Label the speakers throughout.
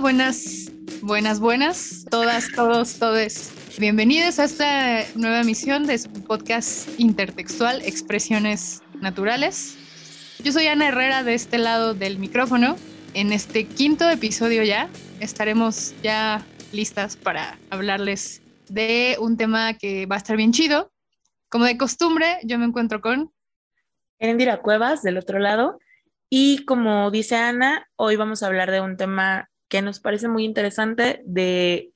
Speaker 1: buenas, buenas, buenas, todas, todos, todes. Bienvenidos a esta nueva emisión de su podcast intertextual Expresiones Naturales. Yo soy Ana Herrera de este lado del micrófono. En este quinto episodio ya estaremos ya listas para hablarles de un tema que va a estar bien chido. Como de costumbre, yo me encuentro con
Speaker 2: Erendira Cuevas del otro lado. Y como dice Ana, hoy vamos a hablar de un tema que nos parece muy interesante de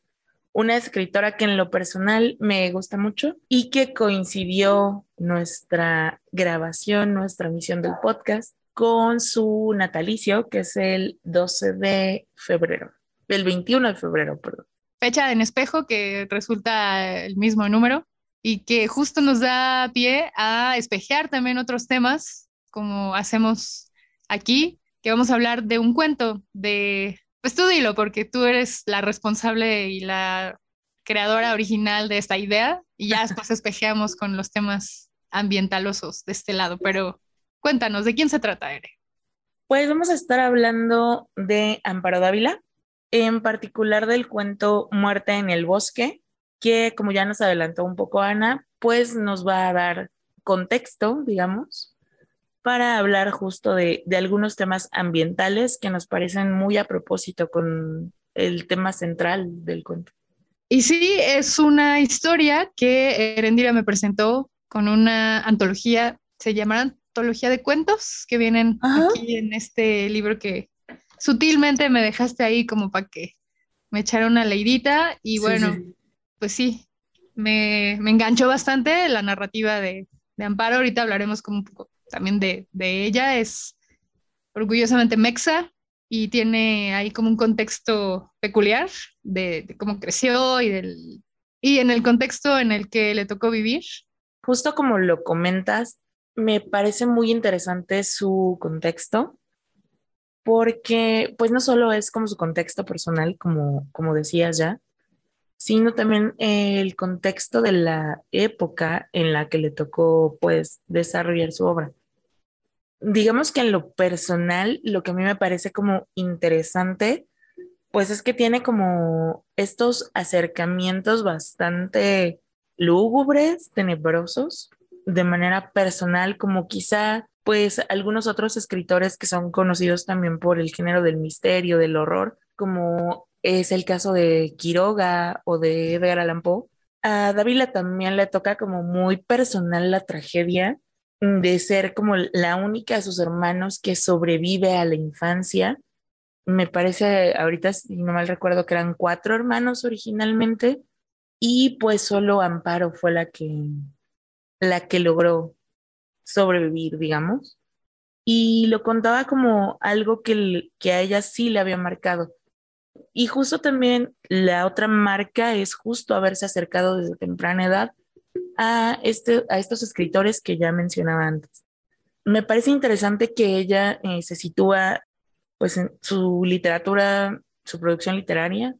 Speaker 2: una escritora que en lo personal me gusta mucho y que coincidió nuestra grabación, nuestra misión del podcast con su natalicio, que es el 12 de febrero, el 21 de febrero, perdón.
Speaker 1: Fecha en espejo que resulta el mismo número y que justo nos da pie a espejear también otros temas, como hacemos aquí, que vamos a hablar de un cuento de pues tú dilo, porque tú eres la responsable y la creadora original de esta idea y ya después espejeamos con los temas ambientalosos de este lado. Pero cuéntanos, ¿de quién se trata, Ere?
Speaker 2: Pues vamos a estar hablando de Amparo Dávila, en particular del cuento Muerte en el Bosque, que como ya nos adelantó un poco Ana, pues nos va a dar contexto, digamos, para hablar justo de, de, algunos temas ambientales que nos parecen muy a propósito con el tema central del cuento.
Speaker 1: Y sí, es una historia que Erendira me presentó con una antología, se llama Antología de Cuentos, que vienen aquí en este libro que sutilmente me dejaste ahí como para que me echara una leidita y bueno, sí. pues sí, me, me, enganchó bastante la narrativa de, de Amparo, ahorita hablaremos como un poco también de, de ella, es orgullosamente mexa y tiene ahí como un contexto peculiar de, de, cómo creció y, del, y en el contexto en el que le tocó vivir.
Speaker 2: Justo como lo comentas, me parece muy interesante su contexto, porque pues no solo es como su contexto personal, como, como decías ya, sino también el contexto de la época en la que le tocó pues desarrollar su obra digamos que en lo personal, lo que a mí me parece como interesante, pues es que tiene como estos acercamientos bastante lúgubres, tenebrosos, de manera personal, como quizá pues algunos otros escritores que son conocidos también por el género del misterio, del horror, como es el caso de Quiroga o de Edgar Allan Poe. A Dávila también le toca como muy personal la tragedia de ser como la única de sus hermanos que sobrevive a la infancia. Me parece, ahorita, si no mal recuerdo, que eran cuatro hermanos originalmente y pues solo Amparo fue la que, la que logró sobrevivir, digamos. Y lo contaba como algo que, que a ella sí le había marcado. Y justo también la otra marca es justo haberse acercado desde temprana edad a, este, a estos escritores que ya mencionaba antes. Me parece interesante que ella eh, se sitúa pues en su literatura, su producción literaria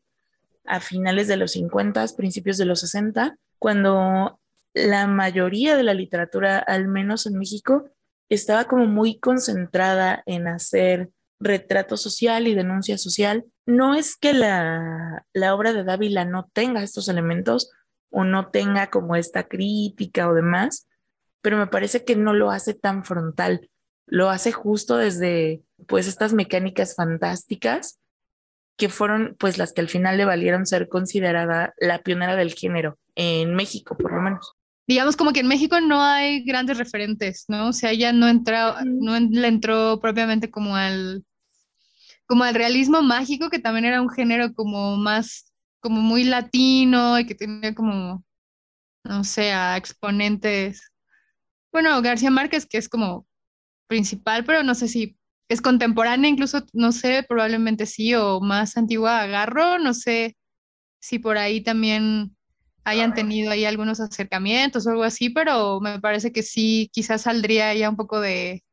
Speaker 2: a finales de los 50, principios de los 60, cuando la mayoría de la literatura, al menos en México, estaba como muy concentrada en hacer retrato social y denuncia social. No es que la, la obra de Dávila no tenga estos elementos, o no tenga como esta crítica o demás, pero me parece que no lo hace tan frontal, lo hace justo desde pues estas mecánicas fantásticas que fueron pues las que al final le valieron ser considerada la pionera del género en México, por lo menos.
Speaker 1: Digamos como que en México no hay grandes referentes, ¿no? O sea, ella no entró, no le entró propiamente como al como al realismo mágico, que también era un género como más como muy latino y que tenía como, no sé, a exponentes. Bueno, García Márquez, que es como principal, pero no sé si es contemporánea, incluso, no sé, probablemente sí, o más antigua Agarro, no sé si por ahí también hayan tenido ahí algunos acercamientos o algo así, pero me parece que sí, quizás saldría ya un poco de,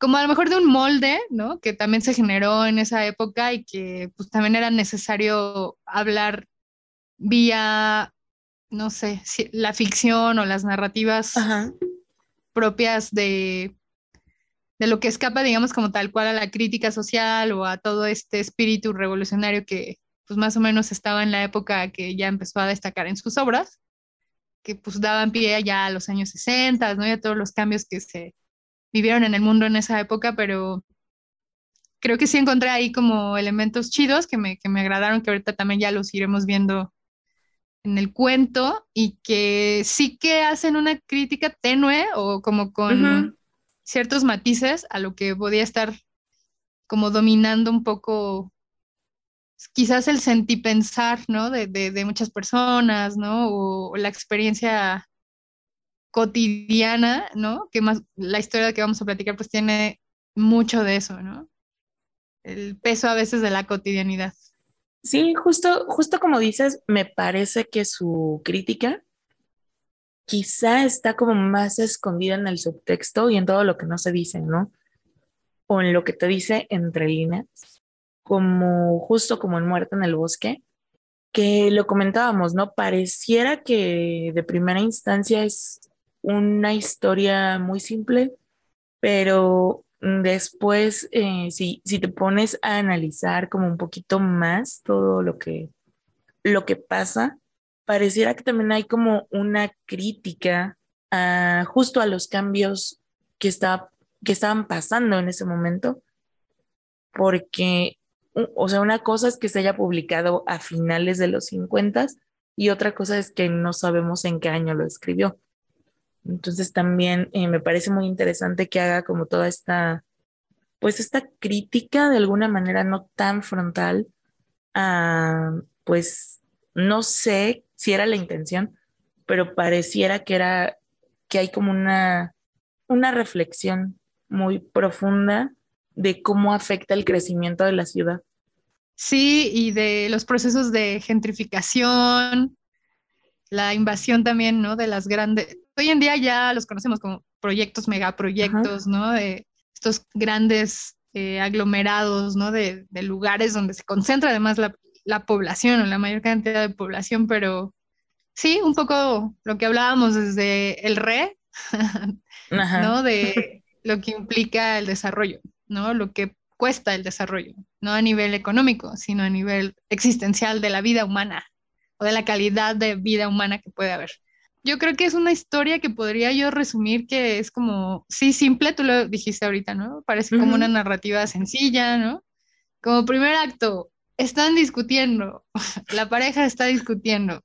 Speaker 1: como a lo mejor de un molde, ¿no? Que también se generó en esa época y que pues también era necesario hablar vía, no sé, la ficción o las narrativas Ajá. propias de, de lo que escapa, digamos, como tal cual a la crítica social o a todo este espíritu revolucionario que pues más o menos estaba en la época que ya empezó a destacar en sus obras, que pues daban pie ya a los años 60, ¿no? Y a todos los cambios que se vivieron en el mundo en esa época, pero creo que sí encontré ahí como elementos chidos que me, que me agradaron, que ahorita también ya los iremos viendo en el cuento y que sí que hacen una crítica tenue o como con ciertos matices a lo que podía estar como dominando un poco quizás el sentipensar, ¿no? De, de, muchas personas, ¿no? O, la experiencia cotidiana, ¿no? Que más la historia que vamos a platicar pues tiene mucho de eso, ¿no? El peso a veces de la cotidianidad.
Speaker 2: Sí, justo, justo como dices, me parece que su crítica quizá está como más escondida en el subtexto y en todo lo que no se dice, ¿no? O en lo que te dice entre líneas, como justo como en Muerte en el Bosque, que lo comentábamos, ¿no? Pareciera que de primera instancia es una historia muy simple, pero Después, eh, si, si te pones a analizar como un poquito más todo lo que, lo que pasa, pareciera que también hay como una crítica justo a los cambios que, está, que estaban pasando en ese momento, porque, o sea, una cosa es que se haya publicado a finales de los 50 y otra cosa es que no sabemos en qué año lo escribió. Entonces también eh, me parece muy interesante que haga como toda esta, pues esta crítica de alguna manera no tan frontal a, pues no sé si era la intención, pero pareciera que era, que hay como una, una reflexión muy profunda de cómo afecta el crecimiento de la ciudad.
Speaker 1: Sí, y de los procesos de gentrificación, la invasión también, ¿no? De las grandes, hoy en día ya los conocemos como proyectos, megaproyectos, ¿no? De estos grandes eh, aglomerados, ¿no? De, lugares donde se concentra además la, la población o la mayor cantidad de población, pero sí, un poco lo que hablábamos desde el re, ¿no? De lo que implica el desarrollo, ¿no? Lo que cuesta el desarrollo, no a nivel económico, sino a nivel existencial de la vida humana o de la calidad de vida humana que puede haber. Yo creo que es una historia que podría yo resumir que es como, sí, simple, tú lo dijiste ahorita, ¿no? Parece como una narrativa sencilla, ¿no? Como primer acto, están discutiendo, la pareja está discutiendo,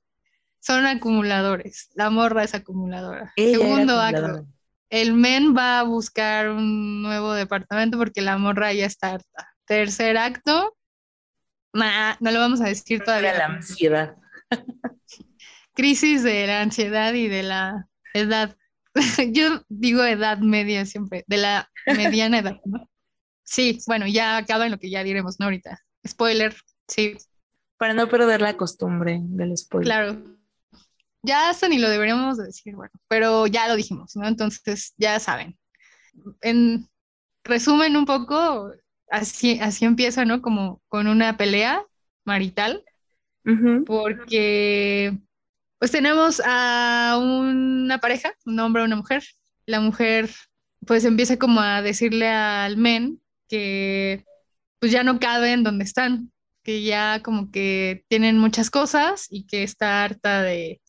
Speaker 1: son acumuladores, la morra es acumuladora. Segundo acto, el men va a buscar un nuevo departamento porque la morra ya está harta. Tercer acto, no lo vamos a decir todavía.
Speaker 2: La ansiedad
Speaker 1: crisis de la ansiedad y de la edad. Yo digo edad media siempre, de la mediana edad, ¿no? Sí, bueno, ya acaba en lo que ya diremos, ¿no? Ahorita. Spoiler, sí.
Speaker 2: Para no perder la costumbre del spoiler.
Speaker 1: Claro. Ya hasta ni lo deberíamos decir, bueno, pero ya lo dijimos, ¿no? Entonces, ya saben. En resumen un poco, así, así empieza, ¿no? Como con una pelea marital, porque pues tenemos a una pareja, un hombre y una mujer. La mujer pues empieza como a decirle al men que pues ya no caben donde están, que ya como que tienen muchas cosas y que está harta de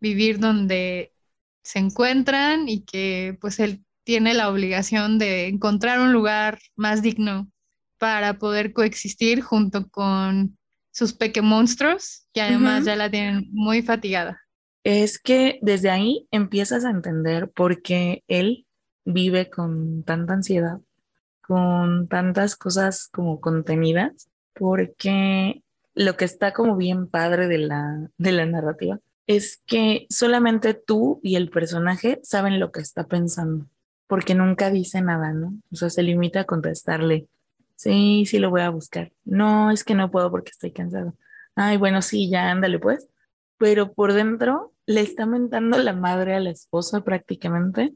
Speaker 1: vivir donde se encuentran y que pues él tiene la obligación de encontrar un lugar más digno para poder coexistir junto con sus peque monstruos, que además ya la tienen muy fatigada.
Speaker 2: Es que desde ahí empiezas a entender por qué él vive con tanta ansiedad, con tantas cosas como contenidas, porque lo que está como bien padre de la, de la narrativa es que solamente tú y el personaje saben lo que está pensando, porque nunca dice nada, ¿no? O sea, se limita a contestarle, Sí, sí lo voy a buscar. No, es que no puedo porque estoy cansado. Ay, bueno, sí, ya ándale pues. Pero por dentro le está mentando la madre a la esposa prácticamente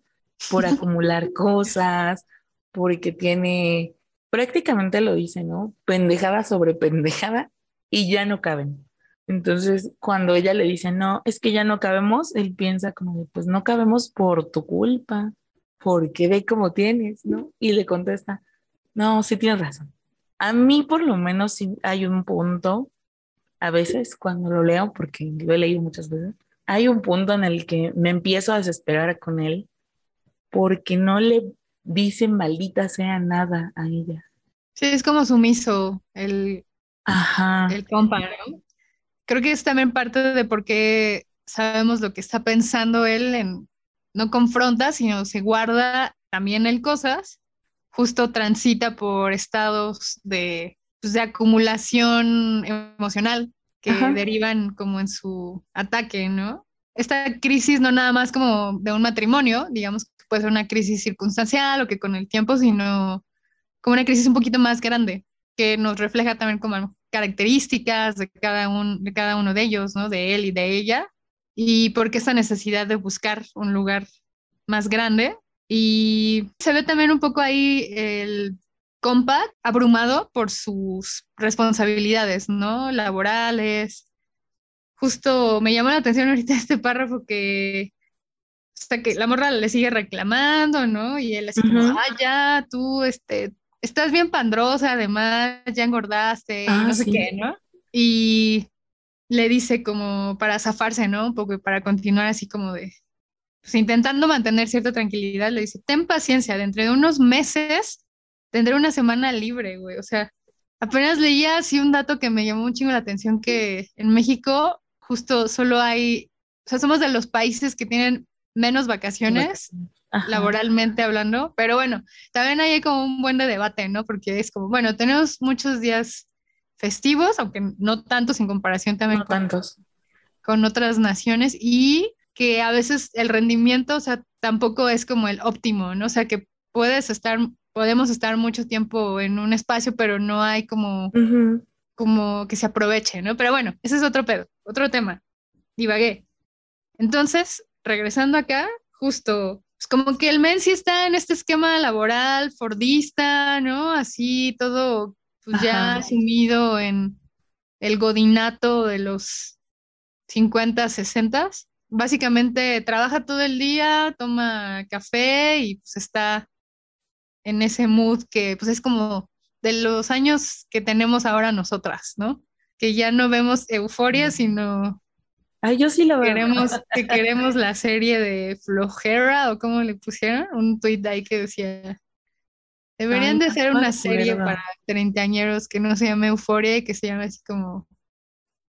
Speaker 2: por acumular cosas, porque tiene, prácticamente lo dice, ¿no? Pendejada sobre pendejada y ya no caben. Entonces, cuando ella le dice, no, es que ya no cabemos, él piensa como, pues no cabemos por tu culpa, porque ve cómo tienes, ¿no? Y le contesta, no, sí tienes razón. A mí por lo menos sí hay un punto, a veces cuando lo leo, porque lo he leído muchas veces, hay un punto en el que me empiezo a desesperar con él porque no le dice maldita sea nada a ella.
Speaker 1: Sí, es como sumiso el,
Speaker 2: Ajá.
Speaker 1: el compa, ¿no? Creo que es también parte de por qué sabemos lo que está pensando él en, no confronta, sino se guarda también el cosas, justo transita por estados de, pues, de acumulación emocional que derivan como en su ataque, ¿no? Esta crisis no nada más como de un matrimonio, digamos que puede ser una crisis circunstancial o que con el tiempo, sino como una crisis un poquito más grande, que nos refleja también como características de cada, un, de cada uno de ellos, ¿no? De él y de ella, y porque esa necesidad de buscar un lugar más grande. Y se ve también un poco ahí el compa abrumado por sus responsabilidades, ¿no? Laborales. Justo me llamó la atención ahorita este párrafo que hasta que la morra le sigue reclamando, ¿no? Y él así como, ah, ya, tú, este, estás bien pandrosa, además, ya engordaste,
Speaker 2: Ah,
Speaker 1: no sé
Speaker 2: sí.
Speaker 1: qué, ¿no? Y le dice como para zafarse, ¿no? Un poco para continuar así como de, pues intentando mantener cierta tranquilidad, le dice, ten paciencia, dentro de unos meses tendré una semana libre, güey. O sea, apenas leía así un dato que me llamó un chingo la atención, que en México justo solo hay, o sea, somos de los países que tienen menos vacaciones
Speaker 2: Ajá.
Speaker 1: laboralmente hablando, pero bueno, también hay como un buen de debate, ¿no? Porque es como, bueno, tenemos muchos días festivos, aunque no tantos en comparación también
Speaker 2: No
Speaker 1: con,
Speaker 2: tantos.
Speaker 1: con otras naciones, y que a veces el rendimiento, o sea, tampoco es como el óptimo, ¿no? O sea, que puedes estar, podemos estar mucho tiempo en un espacio, pero no hay como, como que se aproveche, ¿no? Pero bueno, ese es otro pedo, otro tema. Divagué. Entonces, regresando acá, justo, pues como que el men sí está en este esquema laboral, fordista, ¿no? Así todo, pues ya
Speaker 2: Ajá.
Speaker 1: sumido en el godinato de los 50, 60. Básicamente trabaja todo el día, toma café y pues está en ese mood que pues es como de los años que tenemos ahora nosotras, ¿no? Que ya no vemos euforia, sino
Speaker 2: Ay, yo sí la veo.
Speaker 1: queremos, que queremos la serie de flojera o como le pusieron, un tweet ahí que decía, deberían
Speaker 2: Ay,
Speaker 1: de
Speaker 2: me
Speaker 1: una serie para treintañeros que no se llame euforia y que se llame así como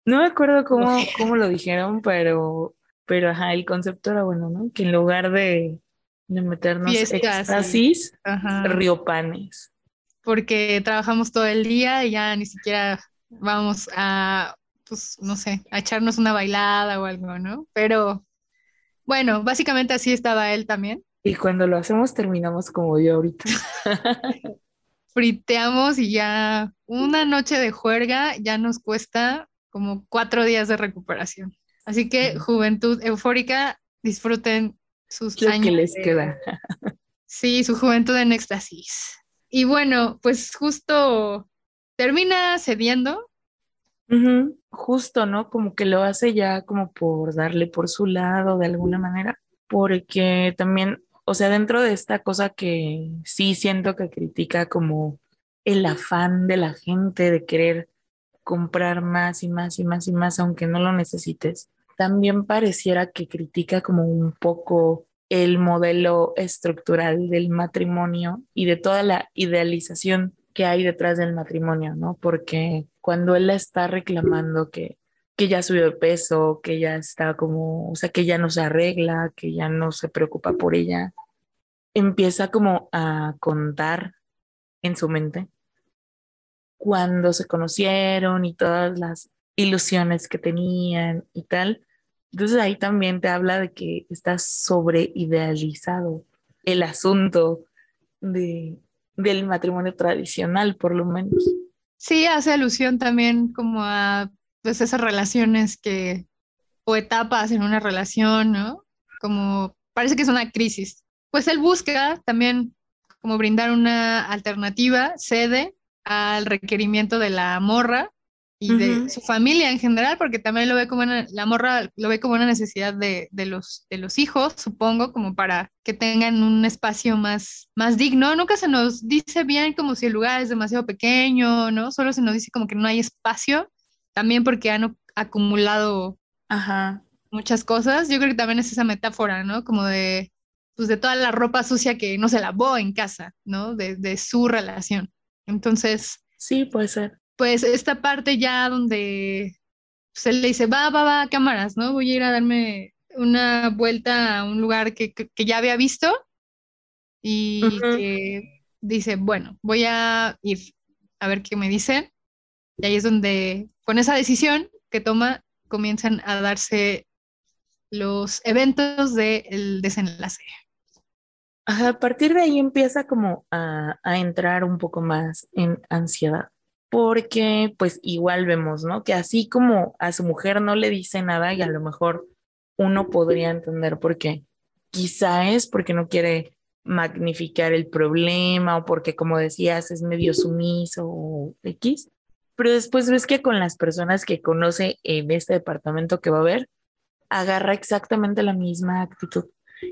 Speaker 2: No me acuerdo cómo, cómo lo dijeron, pero, pero ajá, el concepto era bueno, ¿no? Que en lugar de, de meternos éxtasis, riopanes.
Speaker 1: porque trabajamos todo el día y ya ni siquiera vamos a, pues, no sé, a echarnos una bailada o algo, ¿no? Pero bueno, básicamente así estaba él también.
Speaker 2: Y cuando lo hacemos terminamos como yo ahorita.
Speaker 1: Friteamos y ya una noche de juerga ya nos cuesta como cuatro días de recuperación. Así que juventud eufórica, disfruten sus
Speaker 2: Lo que les
Speaker 1: de-
Speaker 2: queda.
Speaker 1: Sí, su juventud en éxtasis. Y bueno, pues justo termina cediendo.
Speaker 2: Justo, ¿no? Como que lo hace ya como por darle por su lado de alguna manera, porque también, o sea, dentro de esta cosa que sí siento que critica como el afán de la gente de querer comprar más y más y más y más, aunque no lo necesites, también pareciera que critica como un poco el modelo estructural del matrimonio y de toda la idealización que hay detrás del matrimonio, ¿no? Porque cuando él está reclamando que, que ya subió de peso, que ya está como, o sea, que ya no se arregla, que ya no se preocupa por ella, empieza como a contar en su mente cuando se conocieron y todas las ilusiones que tenían y tal. Entonces ahí también te habla de que está sobre idealizado el asunto de, del matrimonio tradicional, por lo menos.
Speaker 1: Sí, hace alusión también como a pues esas relaciones que, o etapas en una relación, ¿no? Como parece que es una crisis. Pues él busca también como brindar una alternativa, cede al requerimiento de la morra y de su familia en general, porque también lo ve como una, la morra lo ve como una necesidad de, de, los, de los hijos, supongo, como para que tengan un espacio más, más digno. Nunca se nos dice bien como si el lugar es demasiado pequeño, ¿no? Solo se nos dice como que no hay espacio, también porque han acumulado
Speaker 2: Ajá.
Speaker 1: muchas cosas. Yo creo que también es esa metáfora, ¿no? Como de, pues de toda la ropa sucia que no se lavó en casa, ¿no? De, de su relación. Entonces...
Speaker 2: Sí, puede ser
Speaker 1: pues esta parte ya donde se le dice, va, va, va, cámaras, ¿no? Voy a ir a darme una vuelta a un lugar que, que, ya había visto y que dice, bueno, voy a ir a ver qué me dicen. Y ahí es donde, con esa decisión que toma, comienzan a darse los eventos del desenlace.
Speaker 2: a partir de ahí empieza como a, a entrar un poco más en ansiedad porque pues igual vemos, ¿no? Que así como a su mujer no le dice nada y a lo mejor uno podría entender por qué. Quizá es porque no quiere magnificar el problema o porque, como decías, es medio sumiso o X. Pero después ves que con las personas que conoce en este departamento que va a ver, agarra exactamente la misma actitud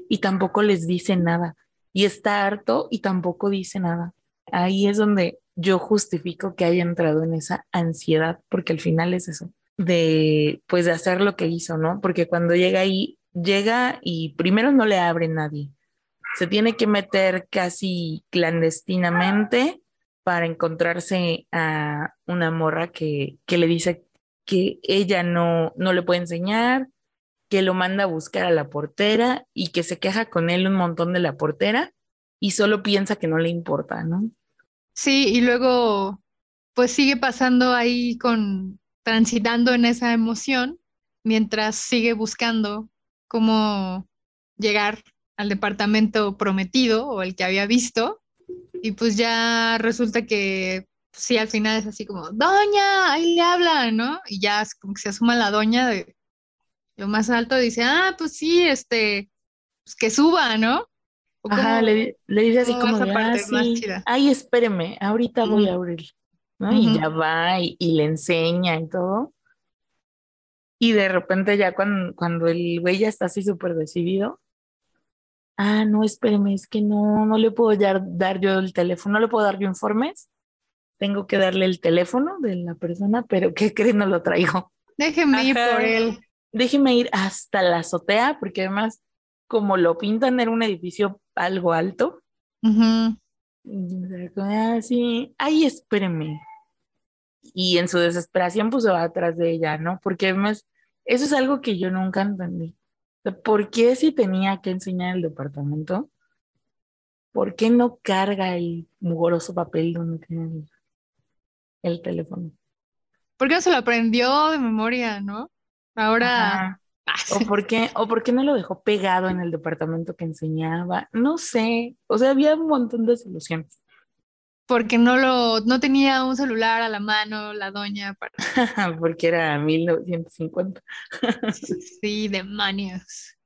Speaker 2: y tampoco les dice nada. Y está harto y tampoco dice nada. Ahí es donde yo justifico que haya entrado en esa ansiedad, porque al final es eso, de pues de hacer lo que hizo, ¿no? Porque cuando llega ahí, llega y primero no le abre nadie. Se tiene que meter casi clandestinamente para encontrarse a una morra que, que le dice que ella no, no le puede enseñar, que lo manda a buscar a la portera y que se queja con él un montón de la portera y solo piensa que no le importa, ¿no?
Speaker 1: Sí, y luego pues sigue pasando ahí con, transitando en esa emoción mientras sigue buscando cómo llegar al departamento prometido o el que había visto. Y pues ya resulta que pues, sí, al final es así como, doña, ahí le habla, ¿no? Y ya como que se asuma la doña de lo más alto, dice, ah, pues sí, este, pues que suba, ¿no?
Speaker 2: Ajá, le, dice así como, ah, ay, espéreme, ahorita voy a abrir, ¿no? Y ya va y, le enseña y todo. Y de repente ya cuando, cuando el güey ya está así súper decidido, ah, no, espéreme, es que no, no le puedo dar, dar yo el teléfono, no le puedo dar yo informes, tengo que darle el teléfono de la persona, pero ¿qué creen? No lo traigo.
Speaker 1: Déjeme ir por él.
Speaker 2: Déjeme ir hasta la azotea, porque además como lo pintan, era un edificio algo alto. Así, ay, espéreme. Y en su desesperación, pues se va atrás de ella, ¿no? Porque además, eso es algo que yo nunca entendí. ¿Por qué si tenía que enseñar el departamento? ¿Por qué no carga el mugroso papel donde tiene el, teléfono?
Speaker 1: Porque no se lo aprendió de memoria, ¿no? Ahora
Speaker 2: ¿O por, qué, ¿O por qué no lo dejó pegado en el departamento que enseñaba? No sé. O sea, había un montón de soluciones.
Speaker 1: Porque no lo, no tenía un celular a la mano la doña para...
Speaker 2: Porque era 1950.
Speaker 1: sí, demonios.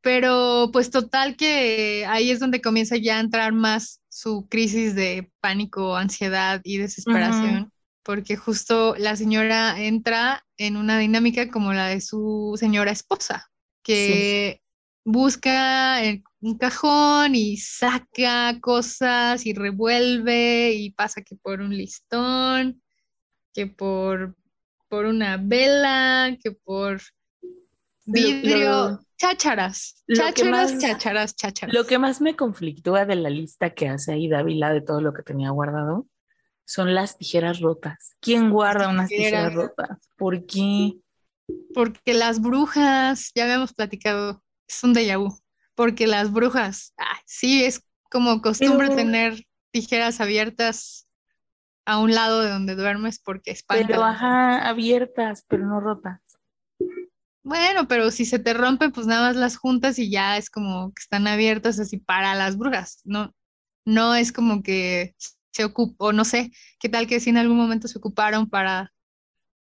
Speaker 1: Pero pues total que ahí es donde comienza ya a entrar más su crisis de pánico, ansiedad y desesperación porque justo la señora entra en una dinámica como la de su señora esposa, que busca un cajón y saca cosas y revuelve y pasa que por un listón, que por, por una vela, que por vidrio, chácharas, chácharas, chácharas, chácharas.
Speaker 2: Lo que más me conflictúa de la lista que hace ahí Dávila de todo lo que tenía guardado son las tijeras rotas. ¿Quién guarda unas tijeras rotas? ¿Por qué?
Speaker 1: Porque las brujas, ya habíamos platicado, es un déjà vu. Porque las brujas, sí, es como costumbre tener tijeras abiertas a un lado de donde duermes porque espantan.
Speaker 2: Pero ajá, abiertas, pero no rotas.
Speaker 1: Bueno, pero si se te rompen, pues nada más las juntas y ya es como que están abiertas así para las brujas. No, no es como que se ocupó, no sé, qué tal que si en algún momento se ocuparon para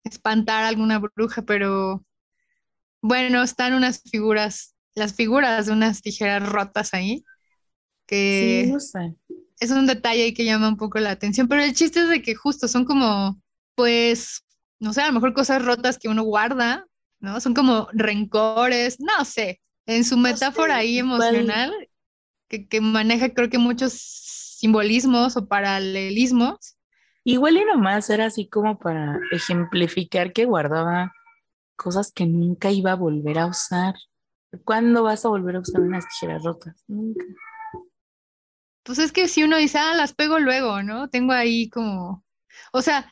Speaker 1: espantar a alguna bruja, pero bueno, están unas figuras, las figuras de unas tijeras rotas ahí, que es un detalle que llama un poco la atención, pero el chiste es de que justo son como, pues, no sé, a lo mejor cosas rotas que uno guarda, ¿no? Son como rencores, no sé, en su metáfora ahí emocional, que, que maneja creo que muchos simbolismos o paralelismos.
Speaker 2: Igual y nomás era así como para ejemplificar que guardaba cosas que nunca iba a volver a usar. ¿Cuándo vas a volver a usar unas tijeras rotas? Nunca.
Speaker 1: Pues es que si uno dice, ah, las pego luego, ¿no? Tengo ahí como, o sea,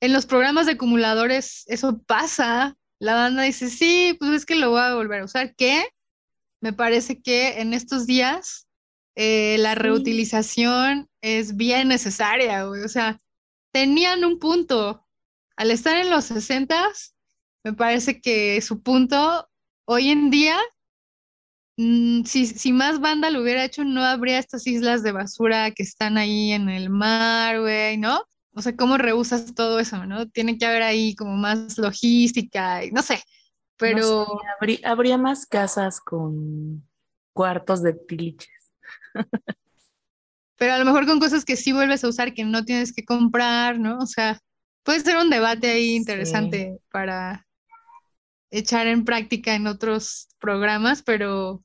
Speaker 1: en los programas de acumuladores eso pasa. La banda dice, sí, pues es que lo voy a volver a usar. ¿Qué? Me parece que en estos días eh, la reutilización es bien necesaria, güey. O sea, tenían un punto. Al estar en los 60, me parece que su punto hoy en día, mm, si, si, más banda lo hubiera hecho, no habría estas islas de basura que están ahí en el mar, güey, ¿no? O sea, ¿cómo rehusas todo eso, no? Tiene que haber ahí como más logística, y no sé, pero...
Speaker 2: habría, más casas con cuartos de tiliches.
Speaker 1: Pero a lo mejor con cosas que sí vuelves a usar, que no tienes que comprar, ¿no? O sea, puede ser un debate ahí interesante para echar en práctica en otros programas, pero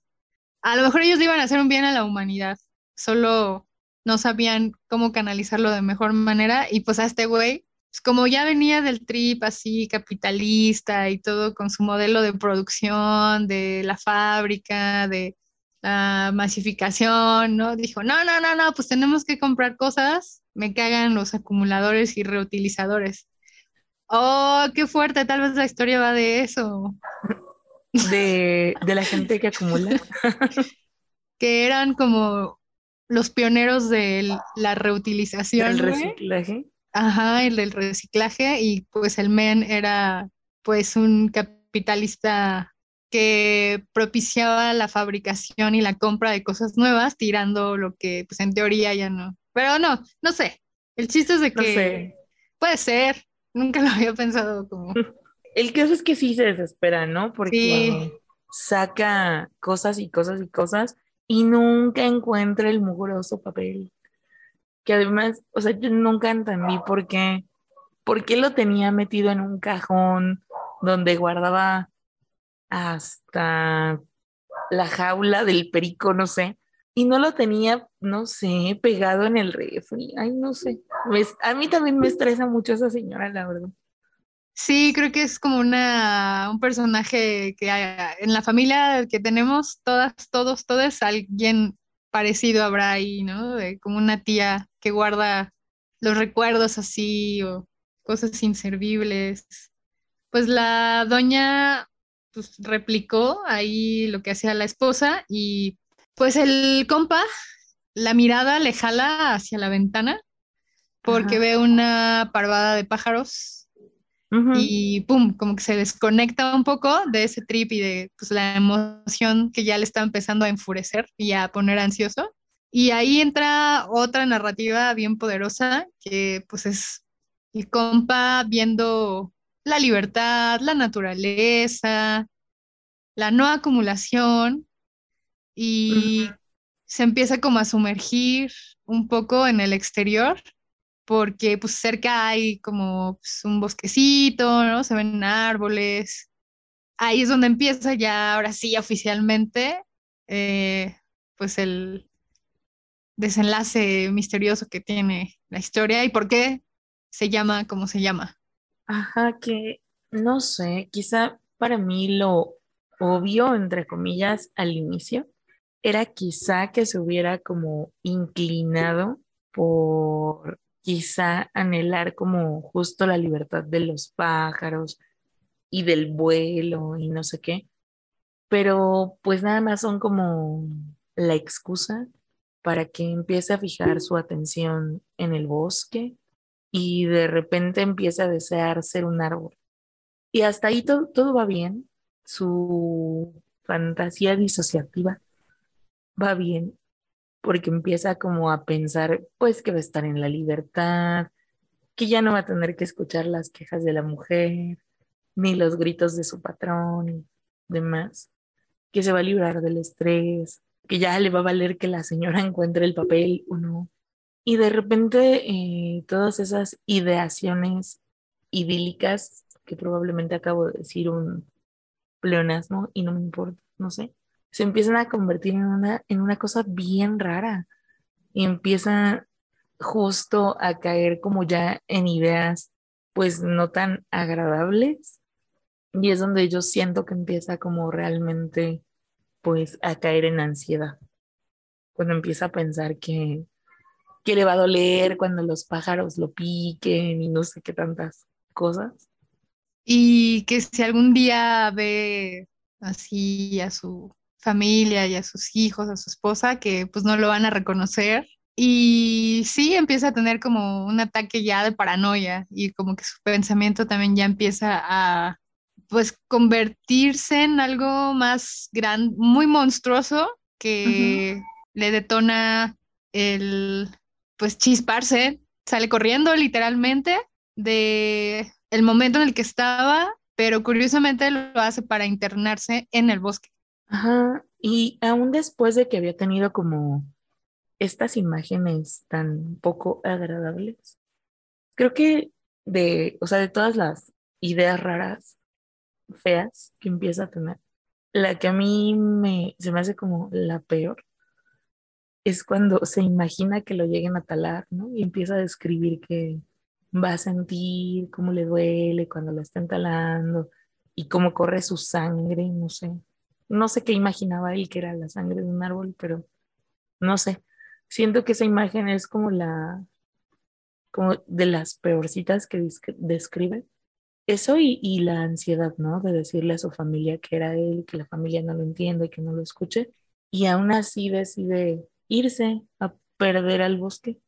Speaker 1: a lo mejor ellos iban a hacer un bien a la humanidad, solo no sabían cómo canalizarlo de mejor manera y pues a este güey, pues como ya venía del trip así capitalista y todo con su modelo de producción, de la fábrica, de la masificación, ¿no? Dijo, no, no, no, no, pues tenemos que comprar cosas, me cagan los acumuladores y reutilizadores. Oh, qué fuerte, tal vez la historia va de eso.
Speaker 2: De, la gente que acumula.
Speaker 1: que eran como los pioneros de la reutilización.
Speaker 2: El reciclaje.
Speaker 1: Ajá, el del reciclaje y pues el men era pues un capitalista que propiciaba la fabricación y la compra de cosas nuevas, tirando lo que pues en teoría ya no. Pero no, no sé. El chiste es de que puede ser, Nunca lo había pensado como.
Speaker 2: El caso es que sí se desespera, ¿no? Porque saca cosas y cosas y cosas y nunca encuentra el mugroso papel. Que además, o sea, yo nunca entendí por qué, por qué lo tenía metido en un cajón donde guardaba hasta la jaula del perico, no sé, y no lo tenía, no sé, pegado en el refri. Ay, no sé. a mí también me estresa mucho esa señora, la verdad.
Speaker 1: Sí, creo que es como una, un personaje que en la familia que tenemos, todas, todos, todas, alguien parecido habrá ahí, ¿no? como una tía que guarda los recuerdos así o cosas inservibles. Pues la doña pues, replicó ahí lo que hacía la esposa y pues el compa, la mirada le jala hacia la ventana porque ve una parvada de pájaros y pum, como que se desconecta un poco de ese trip y de pues, la emoción que ya le está empezando a enfurecer y a poner ansioso. Y ahí entra otra narrativa bien poderosa que pues es el compa viendo la libertad, la naturaleza, la no acumulación y se empieza como a sumergir un poco en el exterior porque pues cerca hay como pues, un bosquecito, ¿no? Se ven árboles. Ahí es donde empieza ya, ahora sí, oficialmente, eh, pues el desenlace misterioso que tiene la historia y por qué se llama como se llama.
Speaker 2: Ajá, que no sé, quizá para mí lo obvio, entre comillas, al inicio, era quizá que se hubiera como inclinado por quizá anhelar como justo la libertad de los pájaros y del vuelo y no sé qué, pero pues nada más son como la excusa para que empiece a fijar su atención en el bosque y de repente empiece a desear ser un árbol. Y hasta ahí todo, todo va bien, su fantasía disociativa va bien, porque empieza como a pensar, pues que va a estar en la libertad, que ya no va a tener que escuchar las quejas de la mujer, ni los gritos de su patrón y demás, que se va a librar del estrés, que ya le va a valer que la señora encuentre el papel o no. Y de repente eh, todas esas ideaciones idílicas, que probablemente acabo de decir un pleonasmo y no me importa, no sé, se empiezan a convertir en una, en una cosa bien rara y empiezan justo a caer como ya en ideas pues no tan agradables y es donde yo siento que empieza como realmente pues a caer en ansiedad. Cuando empieza a pensar que, que le va a doler cuando los pájaros lo piquen y no sé qué tantas cosas.
Speaker 1: Y que si algún día ve así a su familia y a sus hijos, a su esposa, que pues no lo van a reconocer. Y sí, empieza a tener como un ataque ya de paranoia y como que su pensamiento también ya empieza a pues convertirse en algo más grande, muy monstruoso que le detona el pues chisparse, sale corriendo literalmente de el momento en el que estaba, pero curiosamente lo hace para internarse en el bosque.
Speaker 2: Ajá, y aún después de que había tenido como estas imágenes tan poco agradables, creo que de, o sea, de todas las ideas raras, feas que empieza a tener, la que a mí me, se me hace como la peor es cuando se imagina que lo lleguen a talar, ¿no? Y empieza a describir que va a sentir cómo le duele cuando lo están talando y cómo corre su sangre, no sé. No sé qué imaginaba él que era la sangre de un árbol, pero no sé. Siento que esa imagen es como la, como de las peorcitas que describe. Eso y, y la ansiedad, ¿no? De decirle a su familia que era él, que la familia no lo entiende, que no lo escuche. Y aún así decide irse a perder al bosque.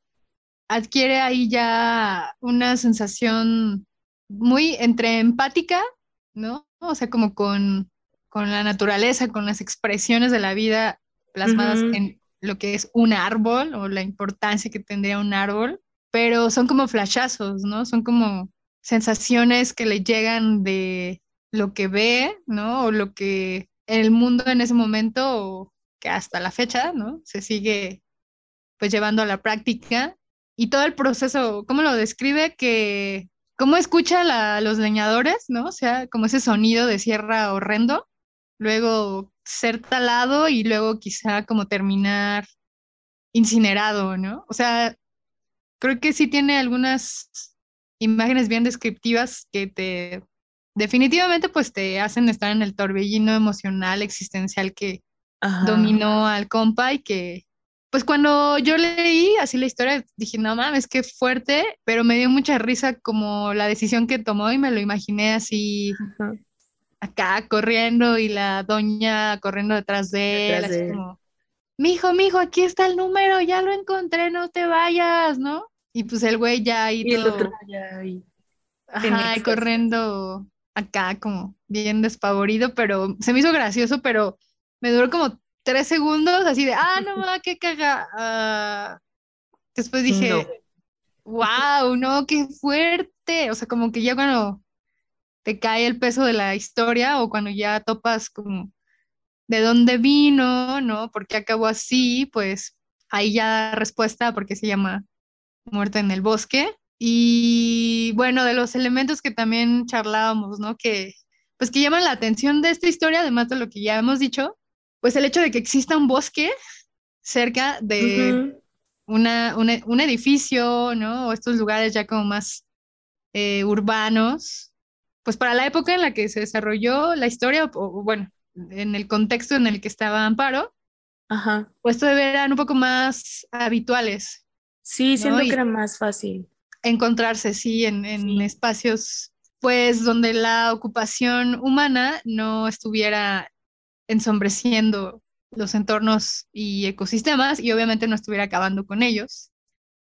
Speaker 1: Adquiere ahí ya una sensación muy entre empática, ¿no? O sea, como con, con la naturaleza, con las expresiones de la vida plasmadas en lo que es un árbol o la importancia que tendría un árbol, pero son como flashazos, ¿no? Son como sensaciones que le llegan de lo que ve, ¿no? O lo que el mundo en ese momento que hasta la fecha, ¿no? Se sigue pues llevando a la práctica y todo el proceso, ¿cómo lo describe? Que, ¿cómo escucha a los leñadores, ¿no? O sea, como ese sonido de sierra horrendo, luego ser talado y luego quizá como terminar incinerado, ¿no? O sea, creo que sí tiene algunas imágenes bien descriptivas que te definitivamente pues te hacen estar en el torbellino emocional existencial que, dominó al compa y que, pues cuando yo leí así la historia, dije, no mames, qué fuerte, pero me dio mucha risa como la decisión que tomó y me lo imaginé así acá corriendo y la doña corriendo detrás de él, así como, mijo, mijo, aquí está el número, ya lo encontré, no te vayas, ¿no? Y pues el güey ya ahí
Speaker 2: y el otro ya ahí.
Speaker 1: Ajá, corriendo acá como bien despavorido, pero se me hizo gracioso, pero me duró como tres segundos, así de, ah, no ma, qué caga. Ah, después dije, wow, no, qué fuerte. O sea, como que ya cuando te cae el peso de la historia o cuando ya topas como de dónde vino, ¿no? ¿Por qué acabó así? Pues ahí ya respuesta porque se llama Muerte en el Bosque. Y bueno, de los elementos que también charlábamos, ¿no? Que pues que llaman la atención de esta historia, además de lo que ya hemos dicho, pues el hecho de que exista un bosque cerca de una, un edificio, ¿no? O estos lugares ya como más eh, urbanos, pues para la época en la que se desarrolló la historia, o, bueno, en el contexto en el que estaba Amparo,
Speaker 2: Ajá.
Speaker 1: pues todavía eran un poco más habituales.
Speaker 2: Sí, siento que era más fácil.
Speaker 1: Encontrarse, sí, en, en espacios, pues donde la ocupación humana no estuviera ensombreciendo los entornos y ecosistemas y obviamente no estuviera acabando con ellos.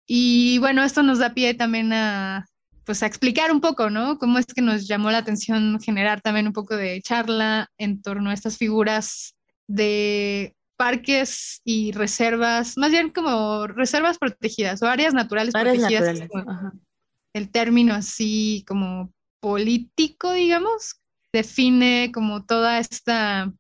Speaker 1: Y bueno, esto nos da pie también a, pues a explicar un poco, ¿no? Cómo es que nos llamó la atención generar también un poco de charla en torno a estas figuras de parques y reservas, más bien como reservas protegidas o áreas naturales protegidas. El término así como político, digamos, define como toda esta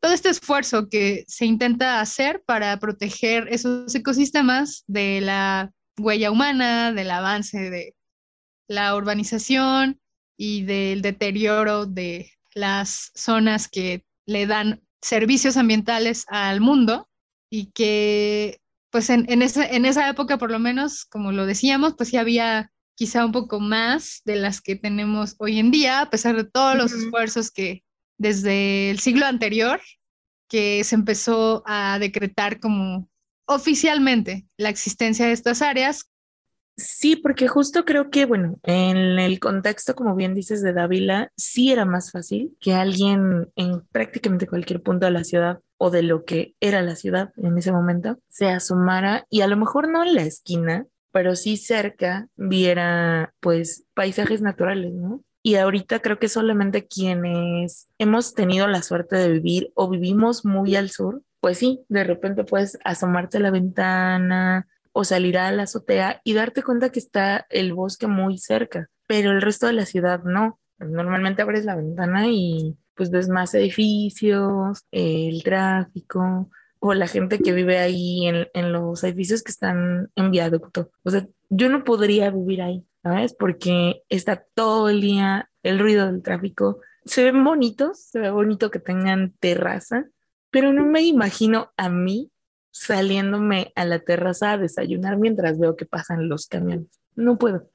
Speaker 1: todo este esfuerzo que se intenta hacer para proteger esos ecosistemas de la huella humana, del avance de la urbanización y del deterioro de las zonas que le dan servicios ambientales al mundo y que pues en, en, en esa época por lo menos, como lo decíamos, pues sí había quizá un poco más de las que tenemos hoy en día, a pesar de todos los esfuerzos que desde el siglo anterior, que se empezó a decretar como oficialmente la existencia de estas áreas.
Speaker 2: Sí, porque justo creo que, bueno, en el contexto, como bien dices, de Dávila, sí era más fácil que alguien en prácticamente cualquier punto de la ciudad o de lo que era la ciudad en ese momento se asomara y a lo mejor no en la esquina, pero sí cerca viera pues paisajes naturales, ¿no? Y ahorita creo que solamente quienes hemos tenido la suerte de vivir o vivimos muy al sur, pues sí, de repente puedes asomarte a la ventana o salir a la azotea y darte cuenta que está el bosque muy cerca, pero el resto de la ciudad no. Normalmente abres la ventana y pues ves más edificios, el tráfico, o la gente que vive ahí en, en, los edificios que están en viaducto. O sea, yo no podría vivir ahí, ¿sabes? Porque está todo el día el ruido del tráfico. Se ven bonitos, se ve bonito que tengan terraza, pero no me imagino a mí saliéndome a la terraza a desayunar mientras veo que pasan los camiones. No puedo.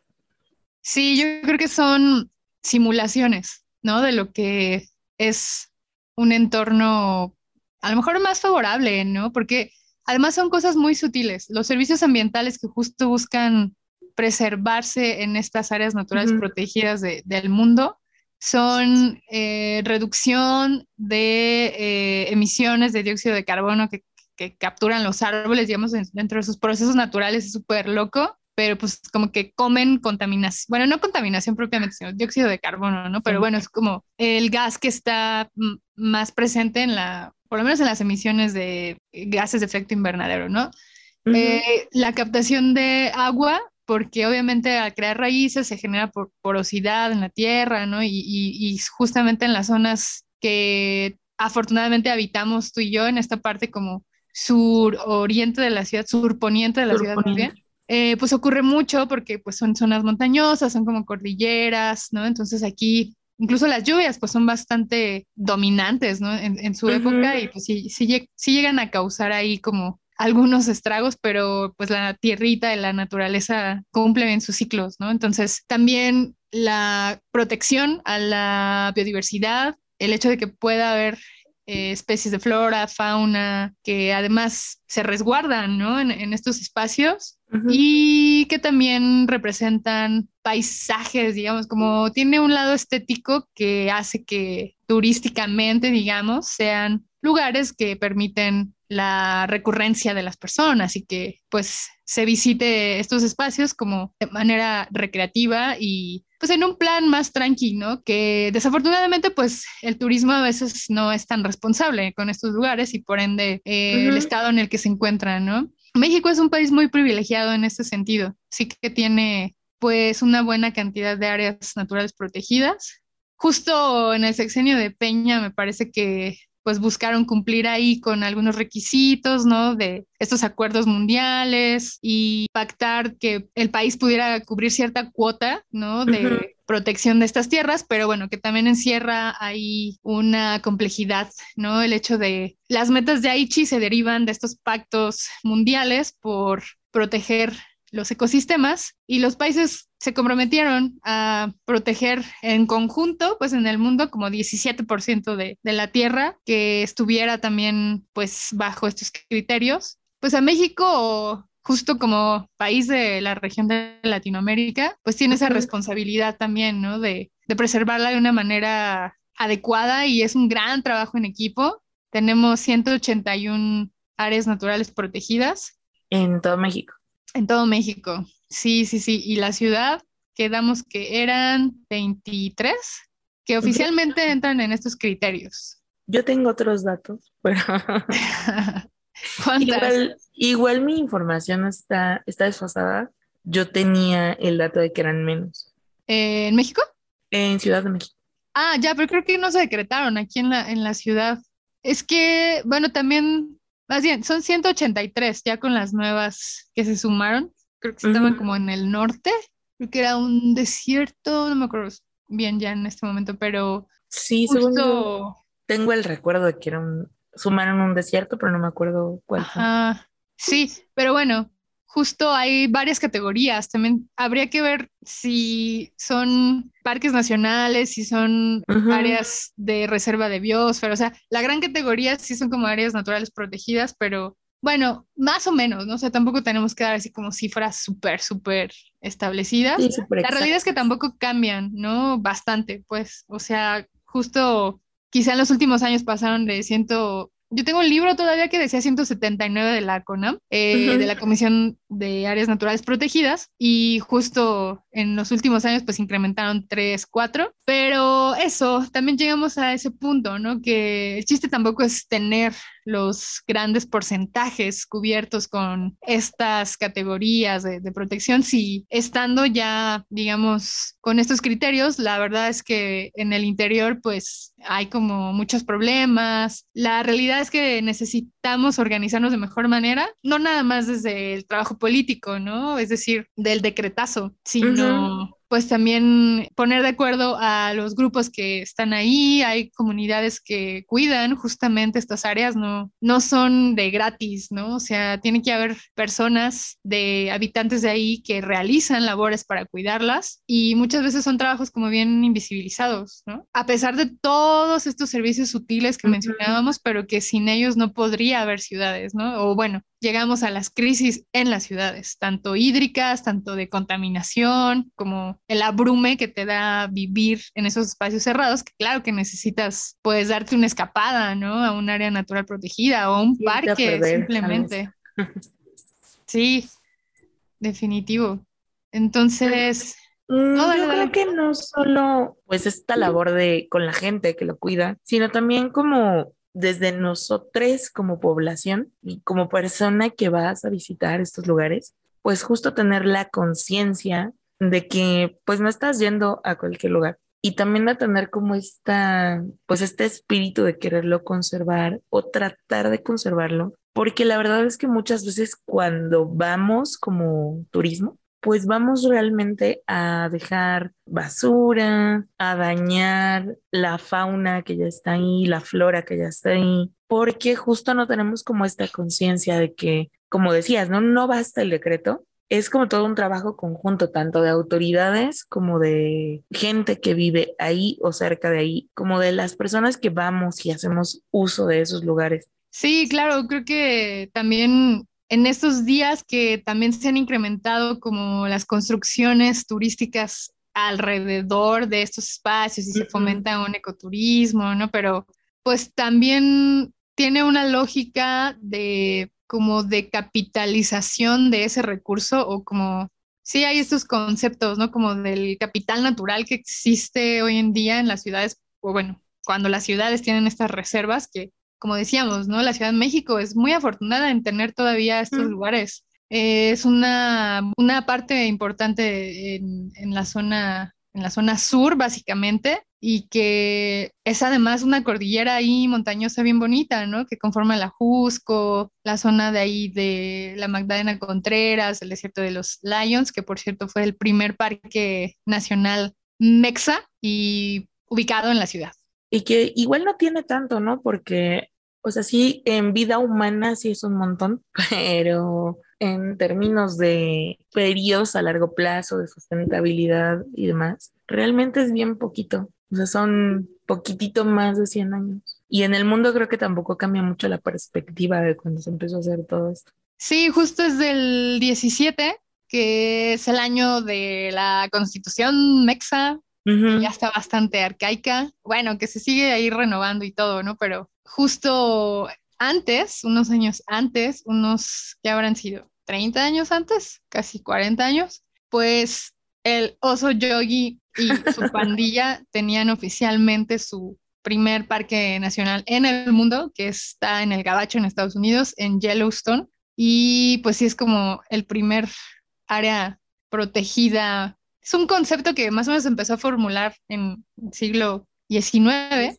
Speaker 1: Sí, yo creo que son simulaciones, ¿no? De lo que es un entorno a lo mejor más favorable, ¿no? Porque además son cosas muy sutiles. Los servicios ambientales que justo buscan preservarse en estas áreas naturales protegidas del mundo son eh, reducción de eh, emisiones de dióxido de carbono que, capturan los árboles, digamos, dentro de sus procesos naturales, es súper loco, pero pues como que comen contaminación, bueno, no contaminación propiamente, sino dióxido de carbono, ¿no? Pero bueno, es como el gas que está más presente en la por lo menos en las emisiones de gases de efecto invernadero, ¿no? Eh, la captación de agua, porque obviamente al crear raíces se genera porosidad en la tierra, ¿no? Y, justamente en las zonas que afortunadamente habitamos tú y yo, en esta parte como sur-oriente de la ciudad, sur-poniente de la ciudad, eh, pues ocurre mucho porque pues son zonas montañosas, son como cordilleras, ¿no? Entonces aquí incluso las lluvias pues son bastante dominantes, ¿no? En, su época y pues sí, sí, llegan a causar ahí como algunos estragos, pero pues la tierrita y la naturaleza cumplen en sus ciclos, ¿no? Entonces también la protección a la biodiversidad, el hecho de que pueda haber eh, especies de flora, fauna, que además se resguardan ¿no? en, estos espacios y que también representan paisajes, digamos, como tiene un lado estético que hace que turísticamente, digamos, sean lugares que permiten la recurrencia de las personas y que pues se visite estos espacios como de manera recreativa y pues en un plan más tranquilo, Que desafortunadamente pues el turismo a veces no es tan responsable con estos lugares y por ende eh, el estado en el que se encuentran, ¿no? México es un país muy privilegiado en este sentido, sí que tiene pues una buena cantidad de áreas naturales protegidas. Justo en el sexenio de Peña me parece que pues buscaron cumplir ahí con algunos requisitos, ¿no? De estos acuerdos mundiales y pactar que el país pudiera cubrir cierta cuota, ¿no? De protección de estas tierras, pero bueno, que también encierra ahí una complejidad, ¿no? El hecho de las metas de Aichi se derivan de estos pactos mundiales por proteger los ecosistemas y los países se comprometieron a proteger en conjunto, pues en el mundo, como 17% de, de la tierra que estuviera también, pues bajo estos criterios. Pues a México, justo como país de la región de Latinoamérica, pues tiene esa responsabilidad también, ¿no? De, de preservarla de una manera adecuada y es un gran trabajo en equipo. Tenemos 181 áreas naturales protegidas.
Speaker 2: En todo México.
Speaker 1: En todo México, sí, sí, sí. Y la ciudad, quedamos que eran 23, que oficialmente entran en estos criterios.
Speaker 2: Yo tengo otros datos, pero... igual, igual, mi información está, está desfasada. Yo tenía el dato de que eran menos.
Speaker 1: ¿En México?
Speaker 2: En Ciudad de México.
Speaker 1: Ah, ya, pero creo que no se decretaron aquí en la, en la ciudad. Es que, bueno, también más bien, son 183 ya con las nuevas que se sumaron. Creo que estaban como en el norte. Creo que era un desierto, no me acuerdo. bien ya en este momento, pero
Speaker 2: sí, justo... tengo el recuerdo de que era un, sumaron un desierto, pero no me acuerdo cuál.
Speaker 1: Ajá. Sí, pero bueno, justo hay varias categorías. También habría que ver si son parques nacionales, si son áreas de reserva de biosfera. O sea, la gran categoría sí son como áreas naturales protegidas, pero bueno, más o menos, ¿no? O sea, tampoco tenemos que dar así como cifras súper, súper establecidas. la realidad es que tampoco cambian, ¿no? Bastante, pues. O sea, justo quizá en los últimos años pasaron de ciento yo tengo un libro todavía que decía 179 de la CONAM, eh, de la Comisión de Áreas Naturales Protegidas, y justo en los últimos años pues incrementaron 3, 4, pero eso, también llegamos a ese punto, ¿no? Que el chiste tampoco es tener los grandes porcentajes cubiertos con estas categorías de, protección, si estando ya, digamos, con estos criterios, la verdad es que en el interior pues hay como muchos problemas. La realidad es que necesitamos organizarnos de mejor manera, no nada más desde el trabajo político, ¿no? Es decir, del decretazo, sino pues también poner de acuerdo a los grupos que están ahí, hay comunidades que cuidan justamente estas áreas, no, no son de gratis, ¿no? O sea, tiene que haber personas de habitantes de ahí que realizan labores para cuidarlas y muchas veces son trabajos como bien invisibilizados, ¿no? A pesar de todos estos servicios sutiles que mencionábamos, pero que sin ellos no podría haber ciudades, ¿no? O bueno, llegamos a las crisis en las ciudades, tanto hídricas, tanto de contaminación, como el abrume que te da vivir en esos espacios cerrados, que claro que necesitas, puedes darte una escapada, ¿no? A un área natural protegida o un parque, simplemente. Sí, definitivo. Entonces...
Speaker 2: Mm, yo creo que no solo pues esta labor de con la gente que lo cuida, sino también como desde nosotros como población y como persona que vas a visitar estos lugares, pues justo tener la conciencia de que pues no estás yendo a cualquier lugar. Y también de tener como esta, pues este espíritu de quererlo conservar o tratar de conservarlo, porque la verdad es que muchas veces cuando vamos como turismo, pues vamos realmente a dejar basura, a dañar la fauna que ya está ahí, la flora que ya está ahí, porque justo no tenemos como esta conciencia de que, como decías, ¿no? No basta el decreto, es como todo un trabajo conjunto, tanto de autoridades como de gente que vive ahí o cerca de ahí, como de las personas que vamos y hacemos uso de esos lugares.
Speaker 1: Sí, claro, creo que también en estos días que también se han incrementado como las construcciones turísticas alrededor de estos espacios y se fomenta un ecoturismo, ¿no? Pero pues también tiene una lógica de como de capitalización de ese recurso o como, sí hay estos conceptos, ¿no? Como del capital natural que existe hoy en día en las ciudades, o bueno, cuando las ciudades tienen estas reservas que como decíamos, ¿no? La Ciudad de México es muy afortunada en tener todavía estos lugares. es una, una, parte importante en, en, la zona, en la zona sur, básicamente, y que es además una cordillera ahí montañosa bien bonita, ¿no? Que conforma la Jusco, la zona de ahí de la Magdalena Contreras, el desierto de los Lions, que por cierto fue el primer parque nacional mexa y ubicado en la ciudad.
Speaker 2: Y que igual no tiene tanto, ¿no? Porque, o sea, sí, en vida humana sí es un montón, pero en términos de periodos a largo plazo, de sustentabilidad y demás, realmente es bien poquito. O sea, son poquitito más de 100 años. Y en el mundo creo que tampoco cambia mucho la perspectiva de cuando se empezó a hacer todo esto.
Speaker 1: Sí, justo es del 17, que es el año de la constitución mexa, ya está bastante arcaica, bueno, que se sigue ahí renovando y todo, ¿no? Pero justo antes, unos años antes, unos que habrán sido 30 años antes, casi 40 años, pues el oso yogi y su pandilla tenían oficialmente su primer parque nacional en el mundo, que está en el Gabacho, en Estados Unidos, en Yellowstone. Y pues sí es como el primer área protegida es un concepto que más o menos empezó a formular en el siglo XIX,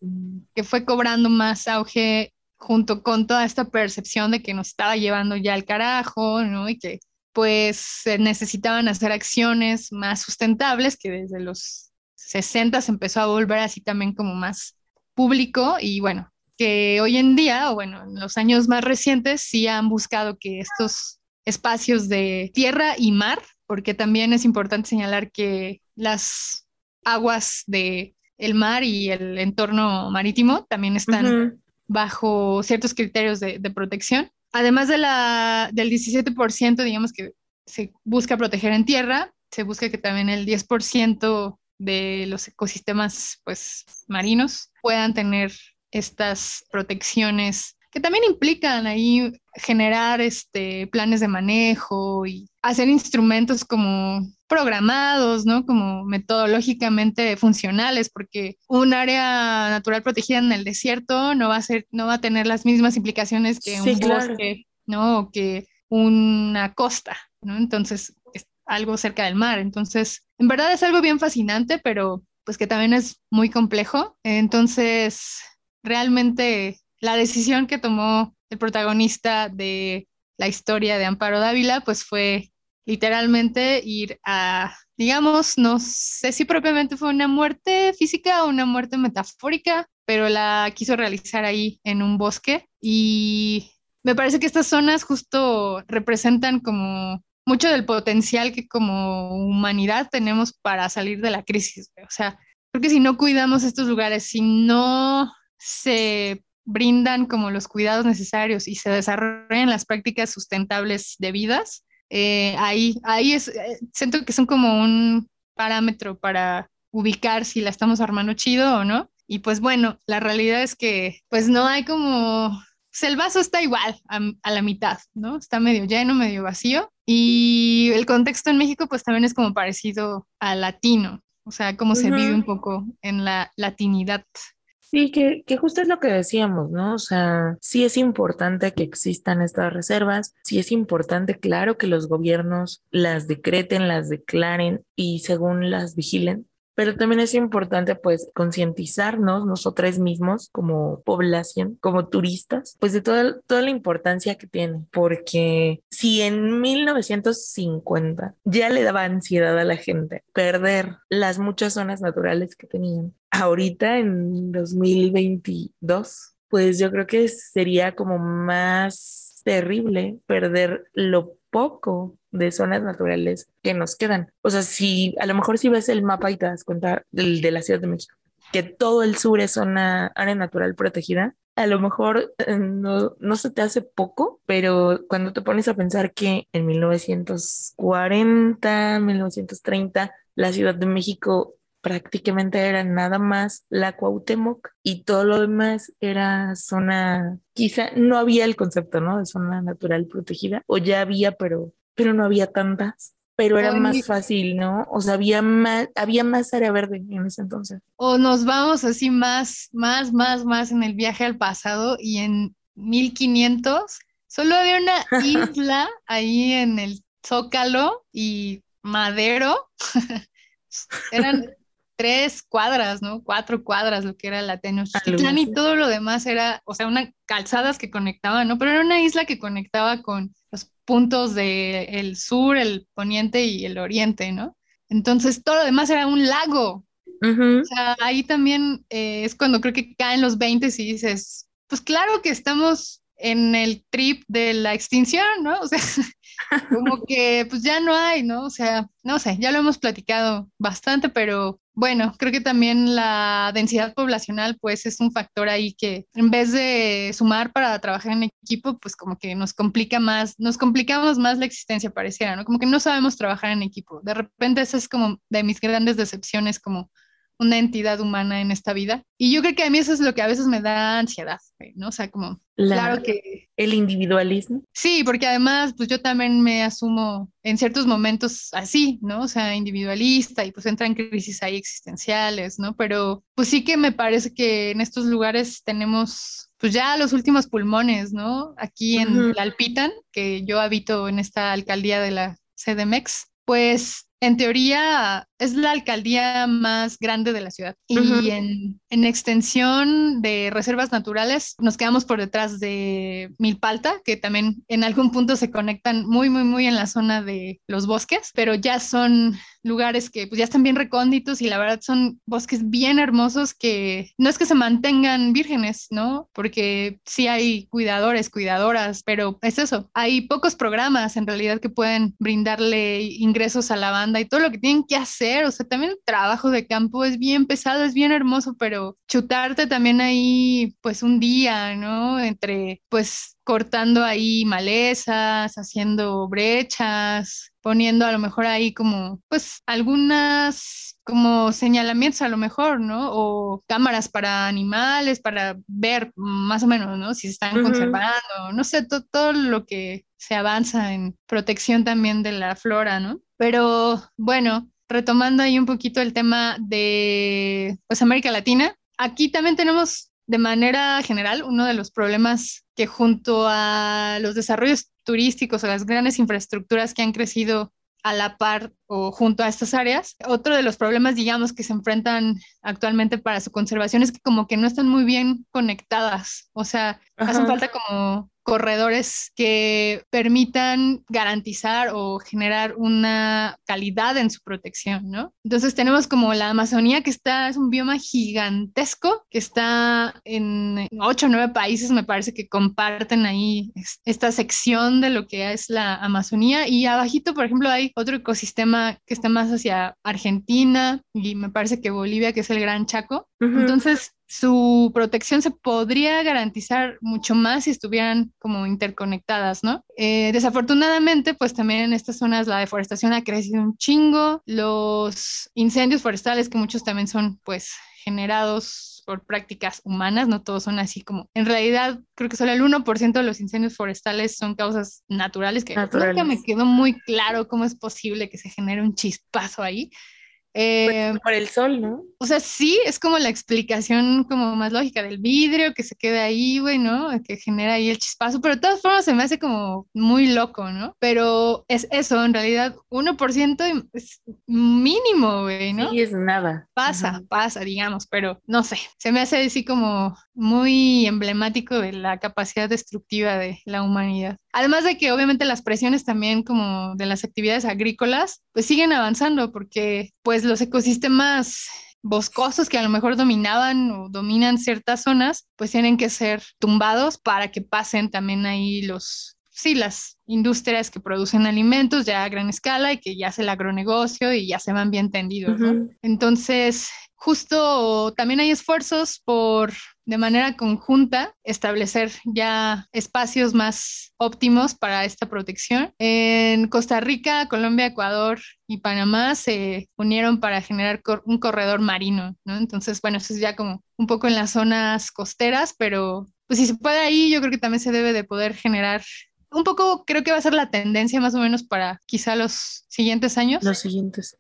Speaker 1: que fue cobrando más auge junto con toda esta percepción de que nos estaba llevando ya al carajo, ¿no? Y que pues necesitaban hacer acciones más sustentables que desde los 60 se empezó a volver así también como más público y bueno, que hoy en día, o bueno, en los años más recientes, sí han buscado que estos espacios de tierra y mar, porque también es importante señalar que las aguas de el mar y el entorno marítimo también están bajo ciertos criterios de, de, protección. Además de la, del 17%, digamos que se busca proteger en tierra, se busca que también el 10% de los ecosistemas pues, marinos puedan tener estas protecciones que también implican ahí generar este, planes de manejo y hacer instrumentos como programados, ¿no? Como metodológicamente funcionales, porque un área natural protegida en el desierto no va a ser, no va a tener las mismas implicaciones que un bosque, ¿no? O que una costa, ¿no? Entonces, es algo cerca del mar. Entonces, en verdad es algo bien fascinante, pero pues que también es muy complejo. Entonces, realmente la decisión que tomó el protagonista de la historia de Amparo Dávila, pues fue literalmente ir a, digamos, no sé si propiamente fue una muerte física o una muerte metafórica, pero la quiso realizar ahí en un bosque y me parece que estas zonas justo representan como mucho del potencial que como humanidad tenemos para salir de la crisis. O sea, porque si no cuidamos estos lugares, si no se brindan como los cuidados necesarios y se desarrollan las prácticas sustentables debidas, eh, ahí, ahí es, eh, siento que son como un parámetro para ubicar si la estamos armando chido o no. Y pues bueno, la realidad es que pues no hay como, pues el vaso está igual a, a, la mitad, ¿no? Está medio lleno, medio vacío. Y el contexto en México pues también es como parecido al latino, o sea, cómo se vive un poco en la latinidad.
Speaker 2: Sí, que, que justo es lo que decíamos, ¿no? O sea, sí es importante que existan estas reservas, sí es importante, claro, que los gobiernos las decreten, las declaren y según las vigilen, pero también es importante pues concientizarnos nosotros mismos como población, como turistas, pues de toda, toda la importancia que tiene, porque si en 1950 ya le daba ansiedad a la gente perder las muchas zonas naturales que tenían, ahorita en 2022, pues yo creo que sería como más terrible perder lo poco de zonas naturales que nos quedan. O sea, si a lo mejor si ves el mapa y te das cuenta del, de la Ciudad de México, que todo el sur es una área natural protegida, a lo mejor eh, no, no se te hace poco, pero cuando te pones a pensar que en 1940, 1930, la Ciudad de México prácticamente era nada más la Cuauhtémoc y todo lo demás era zona, quizá no había el concepto, ¿no? De zona natural protegida, o ya había, pero, pero no había tantas. Pero era más fácil, ¿no? O sea, había más, había más área verde en ese entonces.
Speaker 1: O nos vamos así más, más, más, más en el viaje al pasado y en 1500 solo había una isla ahí en el Zócalo y Madero. Eran tres cuadras, ¿no? Cuatro cuadras, lo que era la Tenochtitlán y todo lo demás era, o sea, unas calzadas que conectaban, ¿no? Pero era una isla que conectaba con los puntos del el sur, el poniente y el oriente, ¿no? Entonces todo lo demás era un lago. O sea, ahí también eh, es cuando creo que caen los 20 y dices, pues claro que estamos en el trip de la extinción, ¿no? O sea, como que pues ya no hay, ¿no? O sea, no sé, ya lo hemos platicado bastante, pero bueno, creo que también la densidad poblacional pues es un factor ahí que en vez de sumar para trabajar en equipo, pues como que nos complica más, nos complicamos más la existencia pareciera, ¿no? Como que no sabemos trabajar en equipo. De repente esa es como de mis grandes decepciones como una entidad humana en esta vida. Y yo creo que a mí eso es lo que a veces me da ansiedad, ¿no? O sea, como, claro que...
Speaker 2: El individualismo.
Speaker 1: Sí, porque además, pues yo también me asumo en ciertos momentos así, ¿no? O sea, individualista y pues entran crisis ahí existenciales, ¿no? Pero pues sí que me parece que en estos lugares tenemos pues ya los últimos pulmones, ¿no? Aquí en Alpitan, que yo habito en esta alcaldía de la CDMX, pues en teoría es la alcaldía más grande de la ciudad y en, en, extensión de reservas naturales nos quedamos por detrás de Milpalta, que también en algún punto se conectan muy, muy, muy en la zona de los bosques, pero ya son lugares que pues ya están bien recónditos y la verdad son bosques bien hermosos que no es que se mantengan vírgenes, ¿no? Porque sí hay cuidadores, cuidadoras, pero es eso, hay pocos programas en realidad que pueden brindarle ingresos a la banda y todo lo que tienen que hacer, o sea, también el trabajo de campo es bien pesado, es bien hermoso, pero chutarte también ahí pues un día, ¿no? Entre pues cortando ahí malezas, haciendo brechas, poniendo a lo mejor ahí como, pues, algunas como señalamientos a lo mejor, ¿no? O cámaras para animales, para ver más o menos, ¿no? Si se están conservando, no sé, todo lo que se avanza en protección también de la flora, ¿no? Pero bueno, retomando ahí un poquito el tema de, pues, América Latina, aquí también tenemos de manera general, uno de los problemas que junto a los desarrollos turísticos o las grandes infraestructuras que han crecido a la par o junto a estas áreas. Otro de los problemas, digamos, que se enfrentan actualmente para su conservación es que como que no están muy bien conectadas, o sea, hacen falta como corredores que permitan garantizar o generar una calidad en su protección, ¿no? Entonces tenemos como la Amazonía que está, es un bioma gigantesco que está en ocho o nueve países, me parece que comparten ahí esta sección de lo que es la Amazonía y abajito, por ejemplo, hay otro ecosistema que está más hacia Argentina y me parece que Bolivia, que es el Gran Chaco. Entonces, su protección se podría garantizar mucho más si estuvieran como interconectadas, ¿no? Eh, desafortunadamente, pues también en estas zonas la deforestación ha crecido un chingo, los incendios forestales, que muchos también son pues generados por prácticas humanas, no todos son así como, en realidad creo que solo el 1% de los incendios forestales son causas naturales, que nunca me quedó muy claro cómo es posible que se genere un chispazo ahí.
Speaker 2: Pues, eh, por el sol, ¿no?
Speaker 1: O sea, sí, es como la explicación como más lógica del vidrio que se queda ahí, güey, ¿no? Que genera ahí el chispazo, pero de todas formas se me hace como muy loco, ¿no? Pero es eso, en realidad, 1% es mínimo, güey, ¿no?
Speaker 2: Sí, es nada.
Speaker 1: Pasa, pasa, digamos, pero no sé, se me hace así como muy emblemático de la capacidad destructiva de la humanidad. Además de que obviamente las presiones también como de las actividades agrícolas, pues siguen avanzando porque pues los ecosistemas boscosos que a lo mejor dominaban o dominan ciertas zonas, pues tienen que ser tumbados para que pasen también ahí los, sí, las industrias que producen alimentos ya a gran escala y que ya hace el agronegocio y ya se van bien tendidos, Entonces, justo también hay esfuerzos por de manera conjunta establecer ya espacios más óptimos para esta protección. En Costa Rica, Colombia, Ecuador y Panamá se unieron para generar un corredor marino, ¿no? Entonces, bueno, eso es ya como un poco en las zonas costeras, pero pues si se puede ahí, yo creo que también se debe de poder generar un poco creo que va a ser la tendencia más o menos para quizá los siguientes años.
Speaker 2: Los siguientes.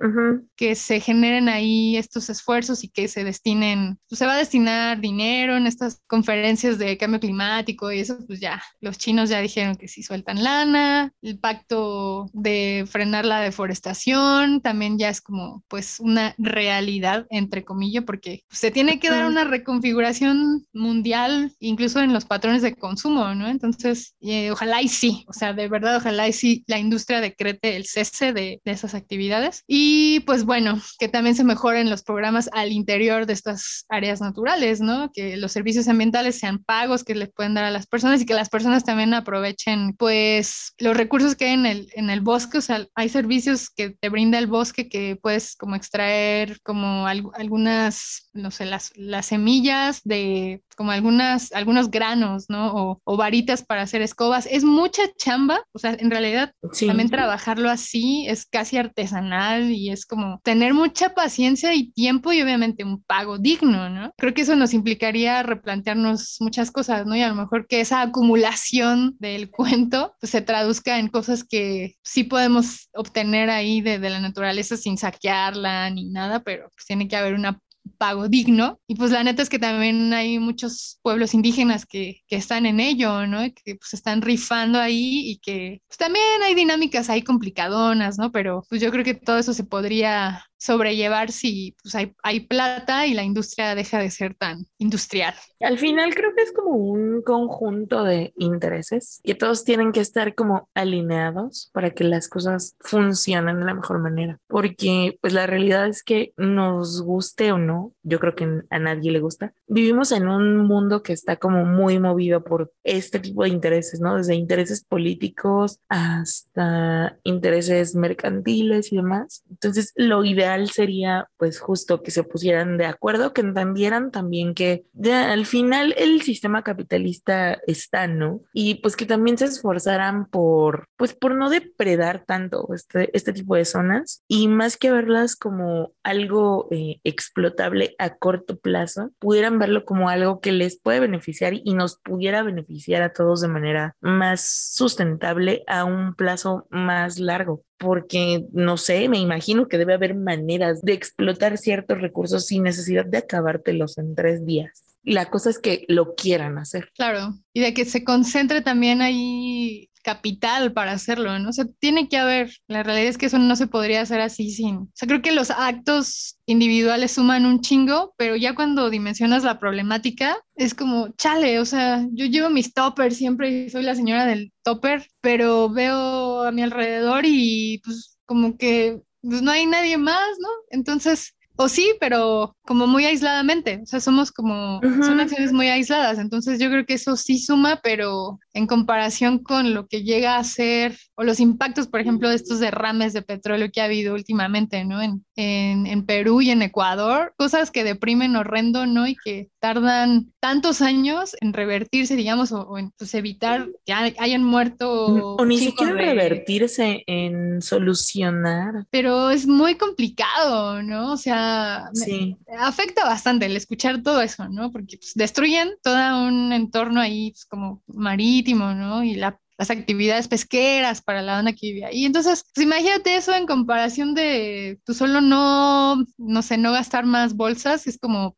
Speaker 1: Que se generen ahí estos esfuerzos y que se destinen, pues se va a destinar dinero en estas conferencias de cambio climático y eso, pues ya, los chinos ya dijeron que sí sueltan lana, el pacto de frenar la deforestación también ya es como pues una realidad, entre comillas, porque se tiene que dar una reconfiguración mundial, incluso en los patrones de consumo, ¿no? Entonces, eh, ojalá y sí, o sea, de verdad, ojalá y sí la industria decrete el cese de, esas actividades. Y pues bueno, que también se mejoren los programas al interior de estas áreas naturales, ¿no? Que los servicios ambientales sean pagos que les pueden dar a las personas y que las personas también aprovechen pues los recursos que hay en el, en el bosque, o sea, hay servicios que te brinda el bosque que puedes como extraer como algunas, no sé, las, las semillas de como algunas, algunos granos, ¿no? O, o, varitas para hacer escobas. Es mucha chamba, o sea, en realidad también trabajarlo así es casi artesanal y es como tener mucha paciencia y tiempo y obviamente un pago digno, ¿no? Creo que eso nos implicaría replantearnos muchas cosas, ¿no? Y a lo mejor que esa acumulación del cuento pues, se traduzca en cosas que sí podemos obtener ahí de, de la naturaleza sin saquearla ni nada, pero pues tiene que haber una pago digno. Y pues la neta es que también hay muchos pueblos indígenas que, que están en ello, ¿no? que pues están rifando ahí y que pues, también hay dinámicas ahí complicadonas, ¿no? Pero pues yo creo que todo eso se podría sobrellevar si pues, hay, hay plata y la industria deja de ser tan industrial.
Speaker 2: Al final creo que es como un conjunto de intereses que todos tienen que estar como alineados para que las cosas funcionen de la mejor manera. Porque pues la realidad es que nos guste o no, yo creo que a nadie le gusta, vivimos en un mundo que está como muy movido por este tipo de intereses, ¿no? Desde intereses políticos hasta intereses mercantiles y demás. Entonces lo ideal sería pues justo que se pusieran de acuerdo, que entendieran también que al final el sistema capitalista está, ¿no? Y pues que también se esforzaran por pues por no depredar tanto este, este tipo de zonas y más que verlas como algo eh, explotable a corto plazo, pudieran verlo como algo que les puede beneficiar y nos pudiera beneficiar a todos de manera más sustentable a un plazo más largo porque no sé, me imagino que debe haber maneras de explotar ciertos recursos sin necesidad de acabártelos en tres días. La cosa es que lo quieran hacer.
Speaker 1: Claro, y de que se concentre también ahí capital para hacerlo, ¿no? O sea, tiene que haber, la realidad es que eso no se podría hacer así sin, o sea, creo que los actos individuales suman un chingo, pero ya cuando dimensionas la problemática, es como, chale, o sea, yo llevo mis toppers siempre y soy la señora del topper, pero veo a mi alrededor y pues como que pues no hay nadie más, ¿no? Entonces, o sí, pero como muy aisladamente, o sea, somos como, son acciones muy aisladas, entonces yo creo que eso sí suma, pero en comparación con lo que llega a ser, o los impactos, por ejemplo, de estos derrames de petróleo que ha habido últimamente, ¿no? En, en, en Perú y en Ecuador, cosas que deprimen horrendo, ¿no? Y que tardan tantos años en revertirse, digamos, o, en pues, evitar que hayan muerto.
Speaker 2: O ni siquiera revertirse, en solucionar.
Speaker 1: Pero es muy complicado, ¿no? O sea, sí. afecta bastante el escuchar todo eso, ¿no? Porque pues, destruyen todo un entorno ahí pues, como marítimo, ¿no? Y la las actividades pesqueras para la banda que vive ahí. Entonces, pues imagínate eso en comparación de tú solo no, no sé, no gastar más bolsas, es como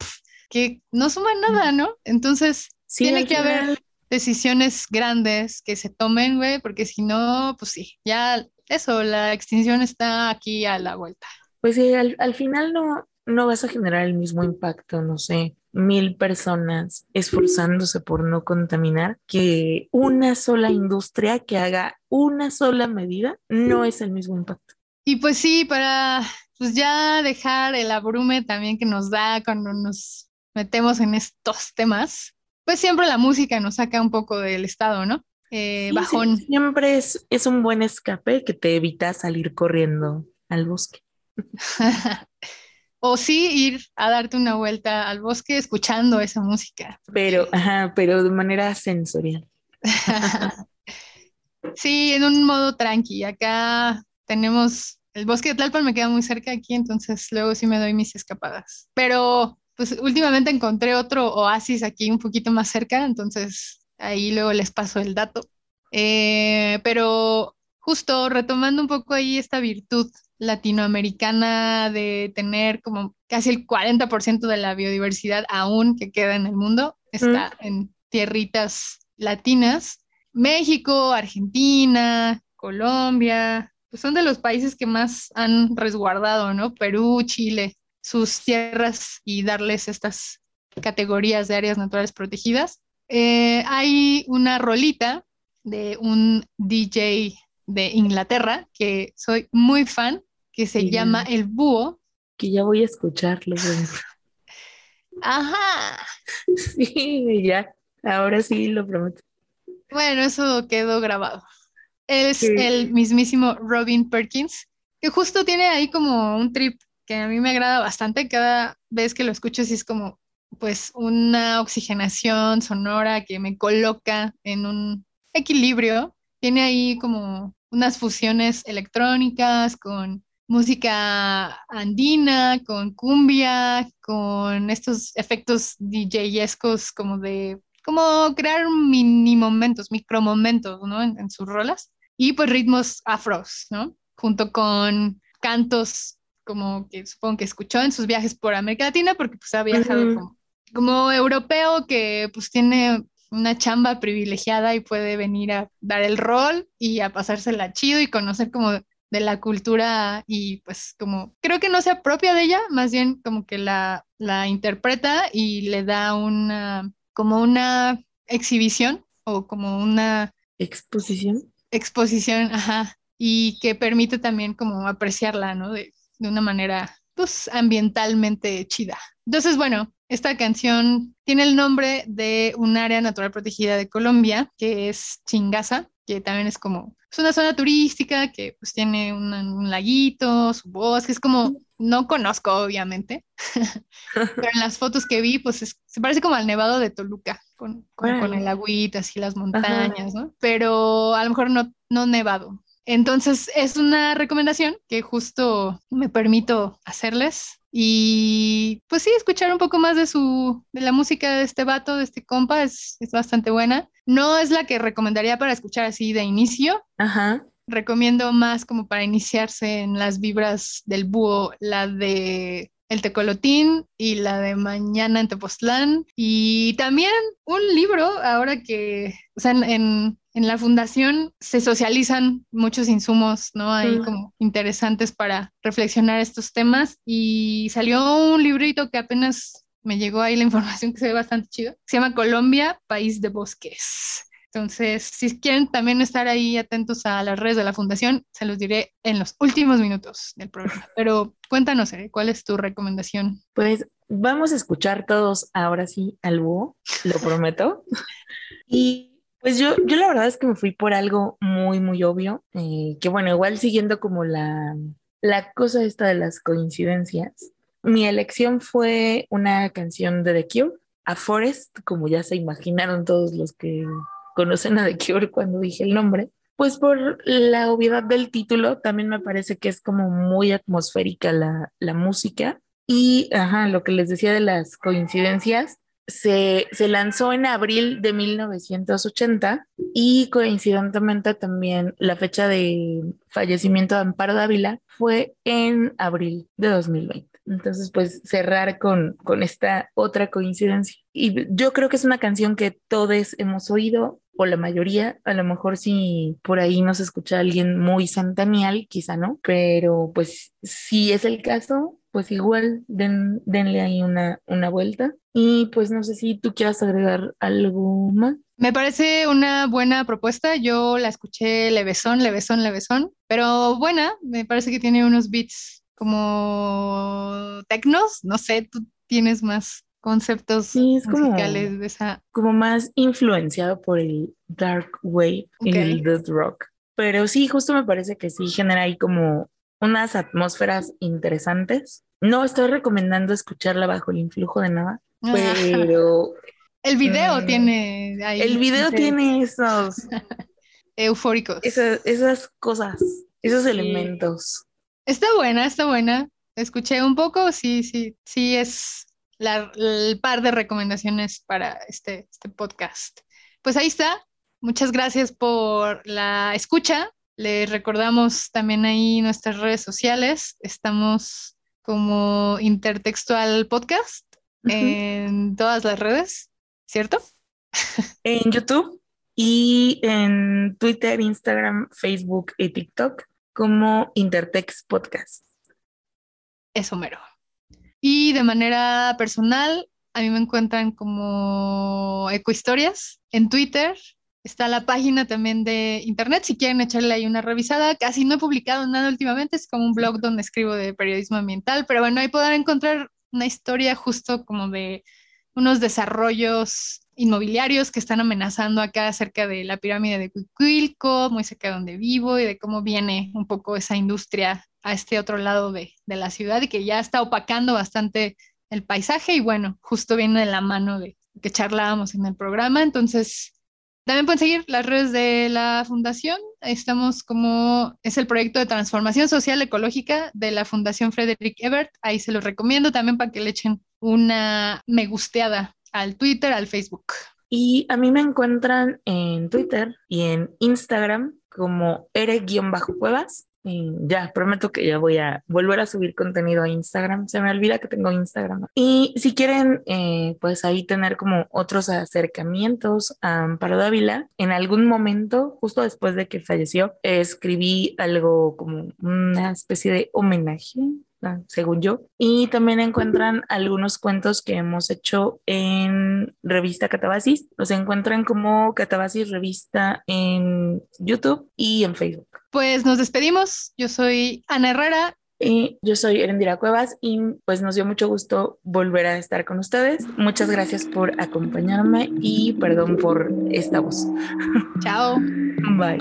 Speaker 1: que no suma nada, ¿no? Entonces, tiene que haber decisiones grandes que se tomen, güey, porque si no, pues sí, ya eso, la extinción está aquí a la vuelta.
Speaker 2: Pues sí, al, al final no, no vas a generar el mismo impacto, no sé, mil personas esforzándose por no contaminar, que una sola industria que haga una sola medida no es el mismo impacto.
Speaker 1: Y pues sí, para pues ya dejar el abrume también que nos da cuando nos metemos en estos temas, pues siempre la música nos saca un poco del estado, ¿no? Eh, bajón.
Speaker 2: siempre es, es un buen escape que te evita salir corriendo al bosque.
Speaker 1: o sí ir a darte una vuelta al bosque escuchando esa música.
Speaker 2: Pero, ajá, pero de manera sensorial.
Speaker 1: sí, en un modo tranqui. Acá tenemos el bosque de Tlalpan, me queda muy cerca aquí, entonces luego sí me doy mis escapadas. Pero pues últimamente encontré otro oasis aquí un poquito más cerca, entonces ahí luego les paso el dato. Eh, pero justo retomando un poco ahí esta virtud latinoamericana de tener como casi el 40% de la biodiversidad aún que queda en el mundo, está en tierritas latinas. México, Argentina, Colombia, pues son de los países que más han resguardado, ¿no? Perú, Chile, sus tierras y darles estas categorías de áreas naturales protegidas. Eh, hay una rolita de un DJ de Inglaterra, que soy muy fan, que se llama El Búho.
Speaker 2: Que ya voy a escucharlo.
Speaker 1: Ajá.
Speaker 2: Sí, ya, ahora sí lo prometo.
Speaker 1: Bueno, eso quedó grabado. Es el mismísimo Robin Perkins, que justo tiene ahí como un trip que a mí me agrada bastante. Cada vez que lo escucho, sí es como pues una oxigenación sonora que me coloca en un equilibrio tiene ahí como unas fusiones electrónicas con música andina, con cumbia, con estos efectos DJescos como de, como crear mini momentos, micro momentos, ¿no? En, en sus rolas. Y pues ritmos afros, ¿no? Junto con cantos como que supongo que escuchó en sus viajes por América Latina, porque pues ha viajado como, como europeo que pues tiene una chamba privilegiada y puede venir a dar el rol y a pasársela chido y conocer como de la cultura y pues como creo que no se apropia de ella, más bien como que la, la interpreta y le da una como una exhibición o como una
Speaker 2: exposición.
Speaker 1: Exposición, ajá, y que permite también como apreciarla, ¿no? De, de una manera pues ambientalmente chida. Entonces, bueno, esta canción tiene el nombre de un área natural protegida de Colombia, que es Chingaza, que también es como, es una zona turística que pues tiene un laguito, su bosque, es como, no conozco obviamente, pero en las fotos que vi, pues se parece como al nevado de Toluca, con, con, el agüita, así las montañas, ¿no? Pero a lo mejor no, no nevado, entonces es una recomendación que justo me permito hacerles y pues sí, escuchar un poco más de su, de la música de este vato, de este compa, es, es bastante buena. No es la que recomendaría para escuchar así de inicio.
Speaker 2: Ajá.
Speaker 1: Recomiendo más como para iniciarse en las vibras del búho, la de el Tecolotín y la de Mañana en Tepoztlán. Y también un libro, ahora que, o sea, en, en la fundación se socializan muchos insumos, ¿no? Hay como interesantes para reflexionar estos temas y salió un librito que apenas me llegó ahí la información que se ve bastante chido. Se llama Colombia, País de Bosques. Entonces, si quieren también estar ahí atentos a las redes de la fundación, se los diré en los últimos minutos del programa. Pero cuéntanos, ¿cuál es tu recomendación?
Speaker 2: Pues vamos a escuchar todos ahora sí al búho, lo prometo. y pues yo, yo la verdad es que me fui por algo muy, muy obvio, eh, que bueno, igual siguiendo como la, la cosa esta de las coincidencias, mi elección fue una canción de The Cure, A Forest, como ya se imaginaron todos los que conocen a The Cure cuando dije el nombre. Pues por la obviedad del título, también me parece que es como muy atmosférica la, la música. Y, ajá, lo que les decía de las coincidencias, se, lanzó en abril de 1980 y coincidentemente también la fecha de fallecimiento de Amparo Dávila fue en abril de 2020. Entonces, pues cerrar con, con esta otra coincidencia. Y yo creo que es una canción que todos hemos oído, o la mayoría, a lo mejor si por ahí nos escucha alguien muy centenial, quizá no, pero pues si es el caso, pues igual den, denle ahí una, una vuelta. Y pues no sé si tú quieras agregar algo más.
Speaker 1: Me parece una buena propuesta. Yo la escuché levesón, levesón, levesón, pero buena. Me parece que tiene unos beats como tecnos. No sé, tú tienes más conceptos musicales de esa.
Speaker 2: Como más influenciado por el dark wave y el death rock. Pero sí, justo me parece que sí genera ahí como unas atmósferas interesantes. No estoy recomendando escucharla bajo el influjo de nada, pero...
Speaker 1: el video mm, tiene ahí.
Speaker 2: El video tiene esos...
Speaker 1: Eufóricos.
Speaker 2: Esas, cosas, esos elementos.
Speaker 1: Está buena, está buena. Escuché un poco, sí, sí, sí es el par de recomendaciones para este, este podcast. Pues ahí está. Muchas gracias por la escucha. Les recordamos también ahí nuestras redes sociales. Estamos como Intertextual Podcast en todas las redes, ¿cierto?
Speaker 2: En YouTube y en Twitter, Instagram, Facebook y TikTok como Intertext Podcast.
Speaker 1: Eso mero. Y de manera personal, a mí me encuentran como Ecohistorias en Twitter Está la página también de internet, si quieren echarle ahí una revisada. Casi no he publicado nada últimamente, es como un blog donde escribo de periodismo ambiental, pero bueno, ahí podrán encontrar una historia justo como de unos desarrollos inmobiliarios que están amenazando acá cerca de la pirámide de Cuicuilco, muy cerca de donde vivo y de cómo viene un poco esa industria a este otro lado de, de la ciudad y que ya está opacando bastante el paisaje y bueno, justo viene de la mano de que charlábamos en el programa. Entonces, también pueden seguir las redes de la fundación. Estamos como, es el proyecto de transformación social ecológica de la Fundación Frederick Ebert. Ahí se los recomiendo también para que le echen una me gusteada al Twitter, al Facebook.
Speaker 2: Y a mí me encuentran en Twitter y en Instagram como ere-cuevas Ya, prometo que ya voy a volver a subir contenido a Instagram. Se me olvida que tengo Instagram. Y si quieren, eh, pues ahí tener como otros acercamientos a Amparo Dávila, en algún momento, justo después de que falleció, escribí algo como una especie de homenaje según yo. Y también encuentran algunos cuentos que hemos hecho en revista Catabasis. Los encuentran como Catabasis Revista en YouTube y en Facebook.
Speaker 1: Pues nos despedimos. Yo soy Ana Herrera.
Speaker 2: Y yo soy Erendira Cuevas y pues nos dio mucho gusto volver a estar con ustedes. Muchas gracias por acompañarme y perdón por esta voz.
Speaker 1: Chao.
Speaker 2: Bye.